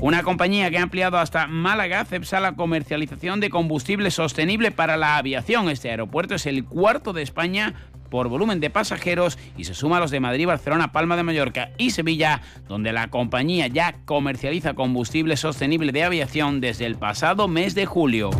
Una compañía que ha ampliado hasta Málaga, CEPSA, la comercialización de combustible sostenible para la aviación. Este aeropuerto es el cuarto de España por volumen de pasajeros y se suma a los de Madrid, Barcelona, Palma de Mallorca y Sevilla, donde la compañía ya comercializa combustible sostenible de aviación desde el pasado mes de julio.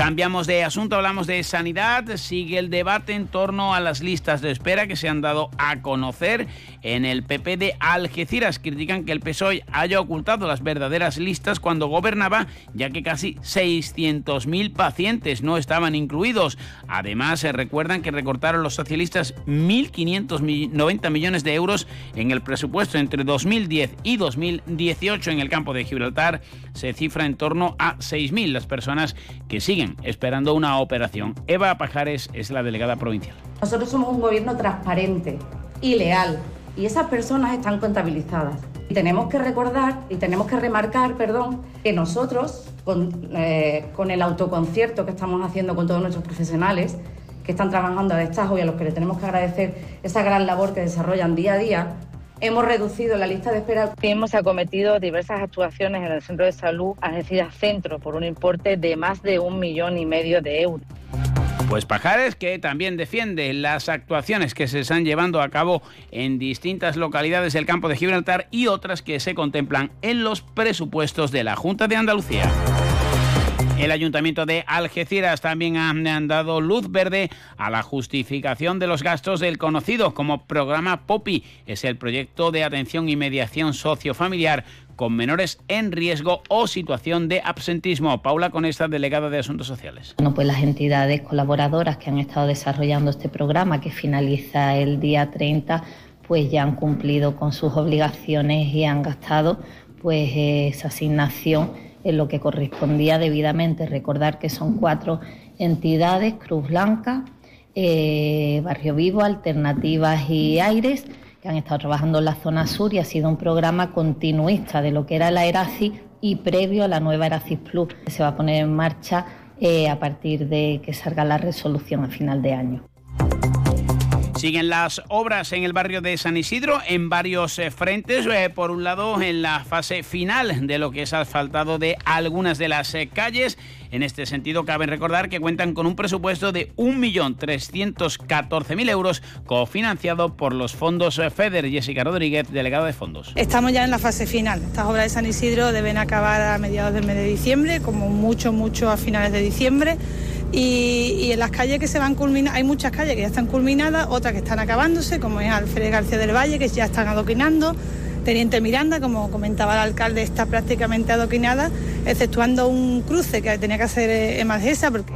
Cambiamos de asunto, hablamos de sanidad. Sigue el debate en torno a las listas de espera que se han dado a conocer en el PP de Algeciras. Critican que el PSOE haya ocultado las verdaderas listas cuando gobernaba, ya que casi 600.000 pacientes no estaban incluidos. Además, se recuerdan que recortaron los socialistas 1.590 millones de euros en el presupuesto entre 2010 y 2018 en el campo de Gibraltar. Se cifra en torno a 6.000 las personas que siguen esperando una operación. Eva Pajares es la delegada provincial. Nosotros somos un gobierno transparente y leal y esas personas están contabilizadas. Y tenemos que recordar y tenemos que remarcar, perdón, que nosotros, con, eh, con el autoconcierto que estamos haciendo con todos nuestros profesionales, que están trabajando a destajo y a los que le tenemos que agradecer esa gran labor que desarrollan día a día, Hemos reducido la lista de espera. Hemos acometido diversas actuaciones en el centro de salud Algeciras Centro por un importe de más de un millón y medio de euros. Pues Pajares que también defiende las actuaciones que se están llevando a cabo en distintas localidades del campo de Gibraltar y otras que se contemplan en los presupuestos de la Junta de Andalucía. El Ayuntamiento de Algeciras también ha dado luz verde a la justificación de los gastos del conocido como programa POPI. Es el proyecto de atención y mediación sociofamiliar con menores en riesgo o situación de absentismo. Paula Conesta, delegada de Asuntos Sociales. Bueno, pues las entidades colaboradoras que han estado desarrollando este programa, que finaliza el día 30, pues ya han cumplido con sus obligaciones y han gastado pues esa asignación en lo que correspondía debidamente. Recordar que son cuatro entidades, Cruz Blanca, eh, Barrio Vivo, Alternativas y Aires, que han estado trabajando en la zona sur y ha sido un programa continuista de lo que era la ERACI y previo a la nueva ERACIS Plus, que se va a poner en marcha eh, a partir de que salga la resolución a final de año. Siguen las obras en el barrio de San Isidro en varios eh, frentes. Eh, por un lado, en la fase final de lo que es asfaltado de algunas de las eh, calles. En este sentido, cabe recordar que cuentan con un presupuesto de 1.314.000 euros cofinanciado por los fondos FEDER. Jessica Rodríguez, delegada de fondos. Estamos ya en la fase final. Estas obras de San Isidro deben acabar a mediados del mes de diciembre, como mucho, mucho a finales de diciembre. Y, en las calles que se van culminando, hay muchas calles que ya están culminadas, otras que están acabándose, como es Alfredo García del Valle, que ya están adoquinando. Teniente Miranda, como comentaba el alcalde, está prácticamente adoquinada, exceptuando un cruce que tenía que hacer en Magesa. Porque...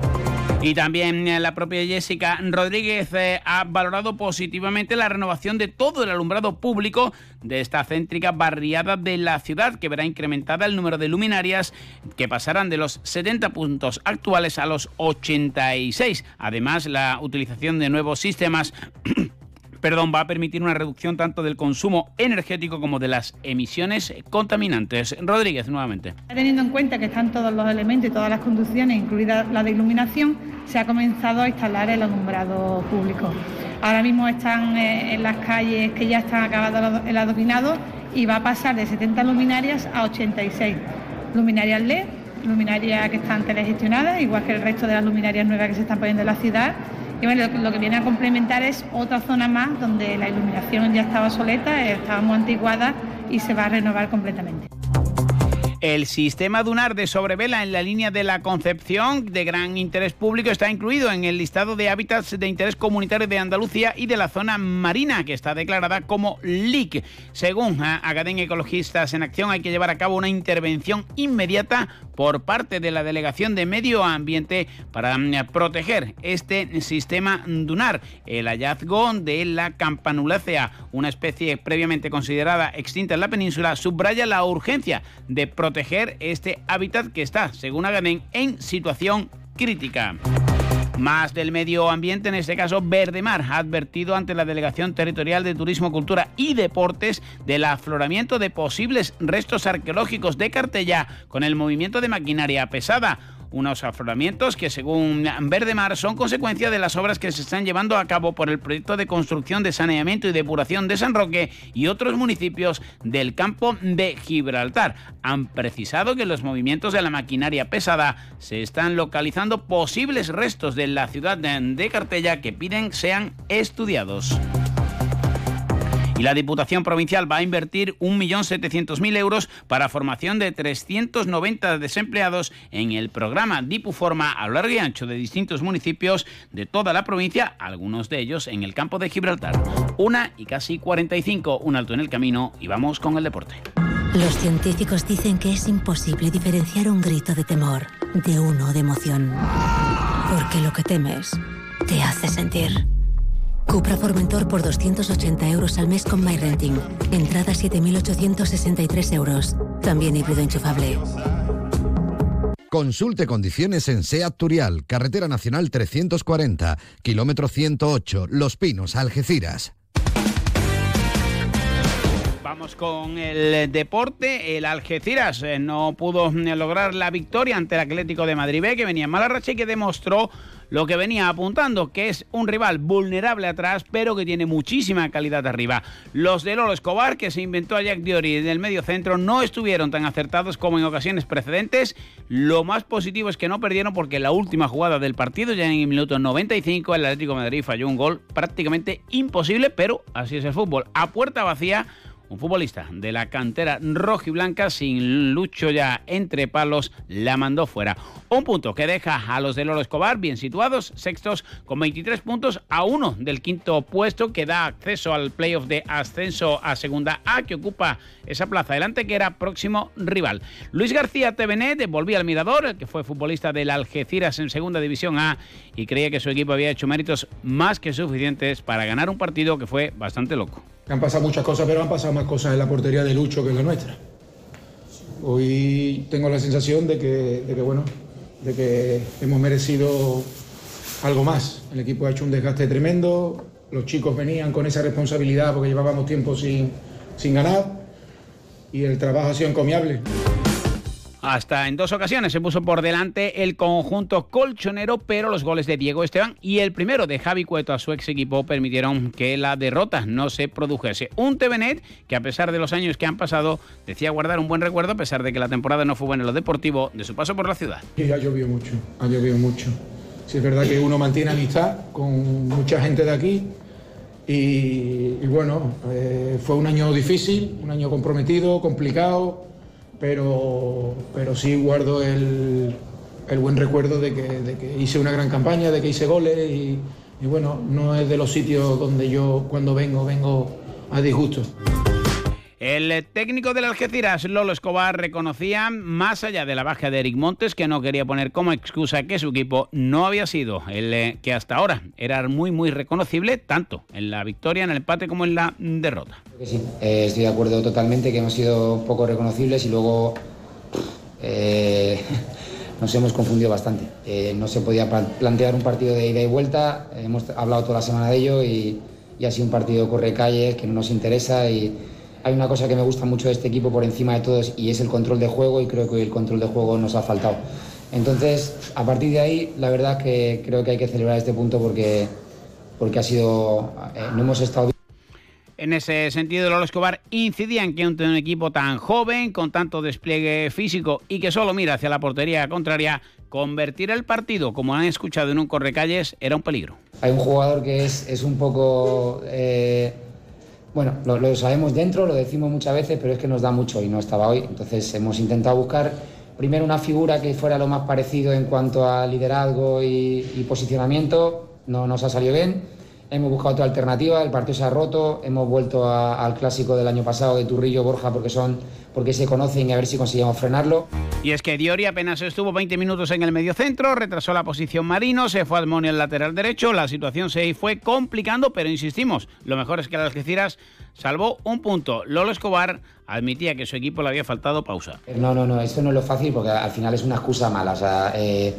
Y también eh, la propia Jessica Rodríguez eh, ha valorado positivamente la renovación de todo el alumbrado público de esta céntrica barriada de la ciudad, que verá incrementada el número de luminarias que pasarán de los 70 puntos actuales a los 86. Además, la utilización de nuevos sistemas (clears throat) perdón, va a permitir una reducción tanto del consumo energético como de las emisiones contaminantes. Rodríguez, nuevamente. Teniendo en cuenta que están todos los elementos y todas las conducciones, incluida la de iluminación, se ha comenzado a instalar el alumbrado público. Ahora mismo están eh, en las calles que ya están acabados el adoquinado y va a pasar de 70 luminarias a 86. Luminarias LED, luminarias que están telegestionadas, igual que el resto de las luminarias nuevas que se están poniendo en la ciudad y bueno, lo que viene a complementar es otra zona más donde la iluminación ya estaba soleta, estaba muy antiguada y se va a renovar completamente. El sistema dunar de sobrevela en la línea de la Concepción de gran interés público está incluido en el listado de hábitats de interés comunitario de Andalucía y de la zona marina, que está declarada como LIC. Según Academia Ecologistas en Acción, hay que llevar a cabo una intervención inmediata por parte de la Delegación de Medio Ambiente para mm, proteger este sistema dunar. El hallazgo de la campanulácea, una especie previamente considerada extinta en la península, subraya la urgencia de proteger proteger este hábitat que está, según Agamen, en situación crítica. Más del medio ambiente, en este caso Verdemar, ha advertido ante la Delegación Territorial de Turismo, Cultura y Deportes del afloramiento de posibles restos arqueológicos de Cartella con el movimiento de maquinaria pesada unos afloramientos que según Verdemar son consecuencia de las obras que se están llevando a cabo por el proyecto de construcción de saneamiento y depuración de San Roque y otros municipios del campo de Gibraltar. Han precisado que los movimientos de la maquinaria pesada se están localizando posibles restos de la ciudad de Cartella que piden sean estudiados. Y la Diputación Provincial va a invertir 1.700.000 euros para formación de 390 desempleados en el programa Dipuforma a lo largo y ancho de distintos municipios de toda la provincia, algunos de ellos en el campo de Gibraltar. Una y casi 45, un alto en el camino y vamos con el deporte. Los científicos dicen que es imposible diferenciar un grito de temor de uno de emoción. Porque lo que temes te hace sentir. Cupra Formentor por 280 euros al mes con MyRenting. Entrada 7.863 euros. También híbrido enchufable. Consulte condiciones en SEAT Turial, Carretera Nacional 340, kilómetro 108, Los Pinos, Algeciras. Vamos con el deporte. El Algeciras eh, no pudo eh, lograr la victoria ante el Atlético de Madrid B, que venía en mala racha y que demostró lo que venía apuntando, que es un rival vulnerable atrás, pero que tiene muchísima calidad arriba. Los de Lolo Escobar, que se inventó a Jack Diori en el medio centro, no estuvieron tan acertados como en ocasiones precedentes. Lo más positivo es que no perdieron porque la última jugada del partido, ya en el minuto 95, el Atlético Madrid falló un gol prácticamente imposible, pero así es el fútbol. A puerta vacía un futbolista de la cantera rojiblanca, sin lucho ya entre palos, la mandó fuera. Un punto que deja a los de Loro Escobar bien situados, sextos con 23 puntos a uno del quinto puesto que da acceso al playoff de ascenso a segunda A que ocupa esa plaza adelante que era próximo rival. Luis García Tevenet volvía al mirador, que fue futbolista del Algeciras en segunda división A y creía que su equipo había hecho méritos más que suficientes para ganar un partido que fue bastante loco. Han pasado muchas cosas, pero han pasado más cosas en la portería de Lucho que en la nuestra. Hoy tengo la sensación de que, de que, bueno, de que hemos merecido algo más. El equipo ha hecho un desgaste tremendo, los chicos venían con esa responsabilidad porque llevábamos tiempo sin, sin ganar y el trabajo ha sido encomiable. Hasta en dos ocasiones se puso por delante el conjunto colchonero, pero los goles de Diego Esteban y el primero de Javi Cueto a su ex equipo permitieron que la derrota no se produjese. Un TVNet que a pesar de los años que han pasado decía guardar un buen recuerdo a pesar de que la temporada no fue buena en lo deportivo de su paso por la ciudad. Y ha llovido mucho, ha llovido mucho. Sí, es verdad que uno mantiene amistad con mucha gente de aquí y, bueno, eh, fue un año difícil, un año comprometido, complicado pero, pero sí guardo el, el buen recuerdo de que, de que, hice una gran campaña, de que hice goles y, y bueno, no es de los sitios donde yo cuando vengo, vengo a disgusto. El técnico del Algeciras, Lolo Escobar, reconocía, más allá de la baja de Eric Montes, que no quería poner como excusa que su equipo no había sido el eh, que hasta ahora era muy, muy reconocible, tanto en la victoria, en el empate, como en la derrota. Sí, eh, estoy de acuerdo totalmente que hemos sido poco reconocibles y luego eh, (laughs) nos hemos confundido bastante. No se podía plantear un partido de ida y vuelta, hemos hablado toda la semana de ello y, y ha sido un partido corre calles que no nos interesa y hay una cosa que me gusta mucho de este equipo por encima de todos y es el control de juego y creo que el control de juego nos ha faltado. Entonces, a partir de ahí, la verdad que creo que hay que celebrar este punto porque, porque ha sido, eh, no hemos estado en ese sentido, Lolo Escobar incidía en que un, un equipo tan joven, con tanto despliegue físico y que solo mira hacia la portería contraria, convertir el partido, como han escuchado en un correcalles, era un peligro. Hay un jugador que es, es un poco... Eh, bueno, lo, sabemos dentro, lo decimos muchas veces, pero es que nos da mucho y no estaba hoy. Entonces hemos intentado buscar primero una figura que fuera lo más parecido en cuanto a liderazgo y posicionamiento. No nos ha salido bien. Hemos buscado otra alternativa, el partido se ha roto, hemos vuelto a, al clásico del año pasado de Turrillo Borja porque son porque se conocen y a ver si conseguimos frenarlo. Y es que Diori apenas estuvo 20 minutos en el mediocentro, retrasó la posición Marino, se fue al Moni al lateral derecho, la situación se fue complicando, pero insistimos, lo mejor es que las Algeciras salvó un punto. Lolo Escobar admitía que su equipo le había faltado pausa. No, no, no, esto no es lo fácil porque al final es una excusa mala. O sea, eh,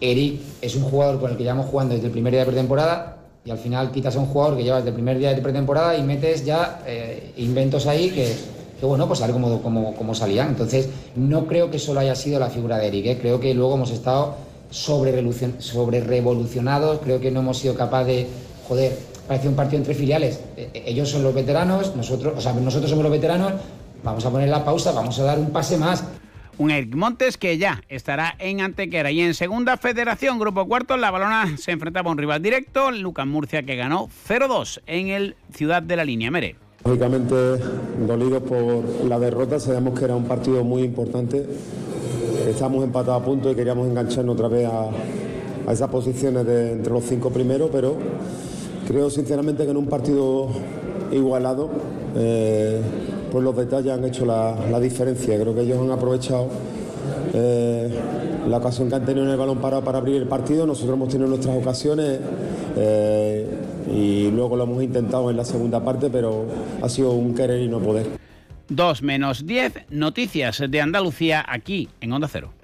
Eric es un jugador con el que llevamos jugando desde el primer día de pretemporada, y al final quitas a un jugador que llevas desde el primer día de pretemporada y metes ya eh, inventos ahí que, bueno, pues a ver cómo, cómo, cómo, salían. Entonces, no creo que solo haya sido la figura de Eric, ¿eh? creo que luego hemos estado sobre, revolucionados, creo que no hemos sido capaces de, joder, parece un partido entre filiales. Eh, ellos son los veteranos, nosotros, o sea, nosotros somos los veteranos, vamos a poner la pausa, vamos a dar un pase más. Un Eric Montes que ya estará en Antequera. Y en segunda federación, grupo cuarto, la balona se enfrentaba a un rival directo, Lucas Murcia, que ganó 0-2 en el Ciudad de la Línea. Mere. Lógicamente dolidos por la derrota, sabíamos que era un partido muy importante. Estamos empatados a punto y queríamos engancharnos otra vez a, a esas posiciones de entre los cinco primeros, pero creo sinceramente que en un partido igualado, eh, pues los detalles han hecho la, la diferencia. Creo que ellos han aprovechado eh, la ocasión que han tenido en el balón parado para abrir el partido. Nosotros hemos tenido nuestras ocasiones eh, y luego lo hemos intentado en la segunda parte, pero ha sido un querer y no poder. 2 menos 10, noticias de Andalucía aquí en Onda Cero.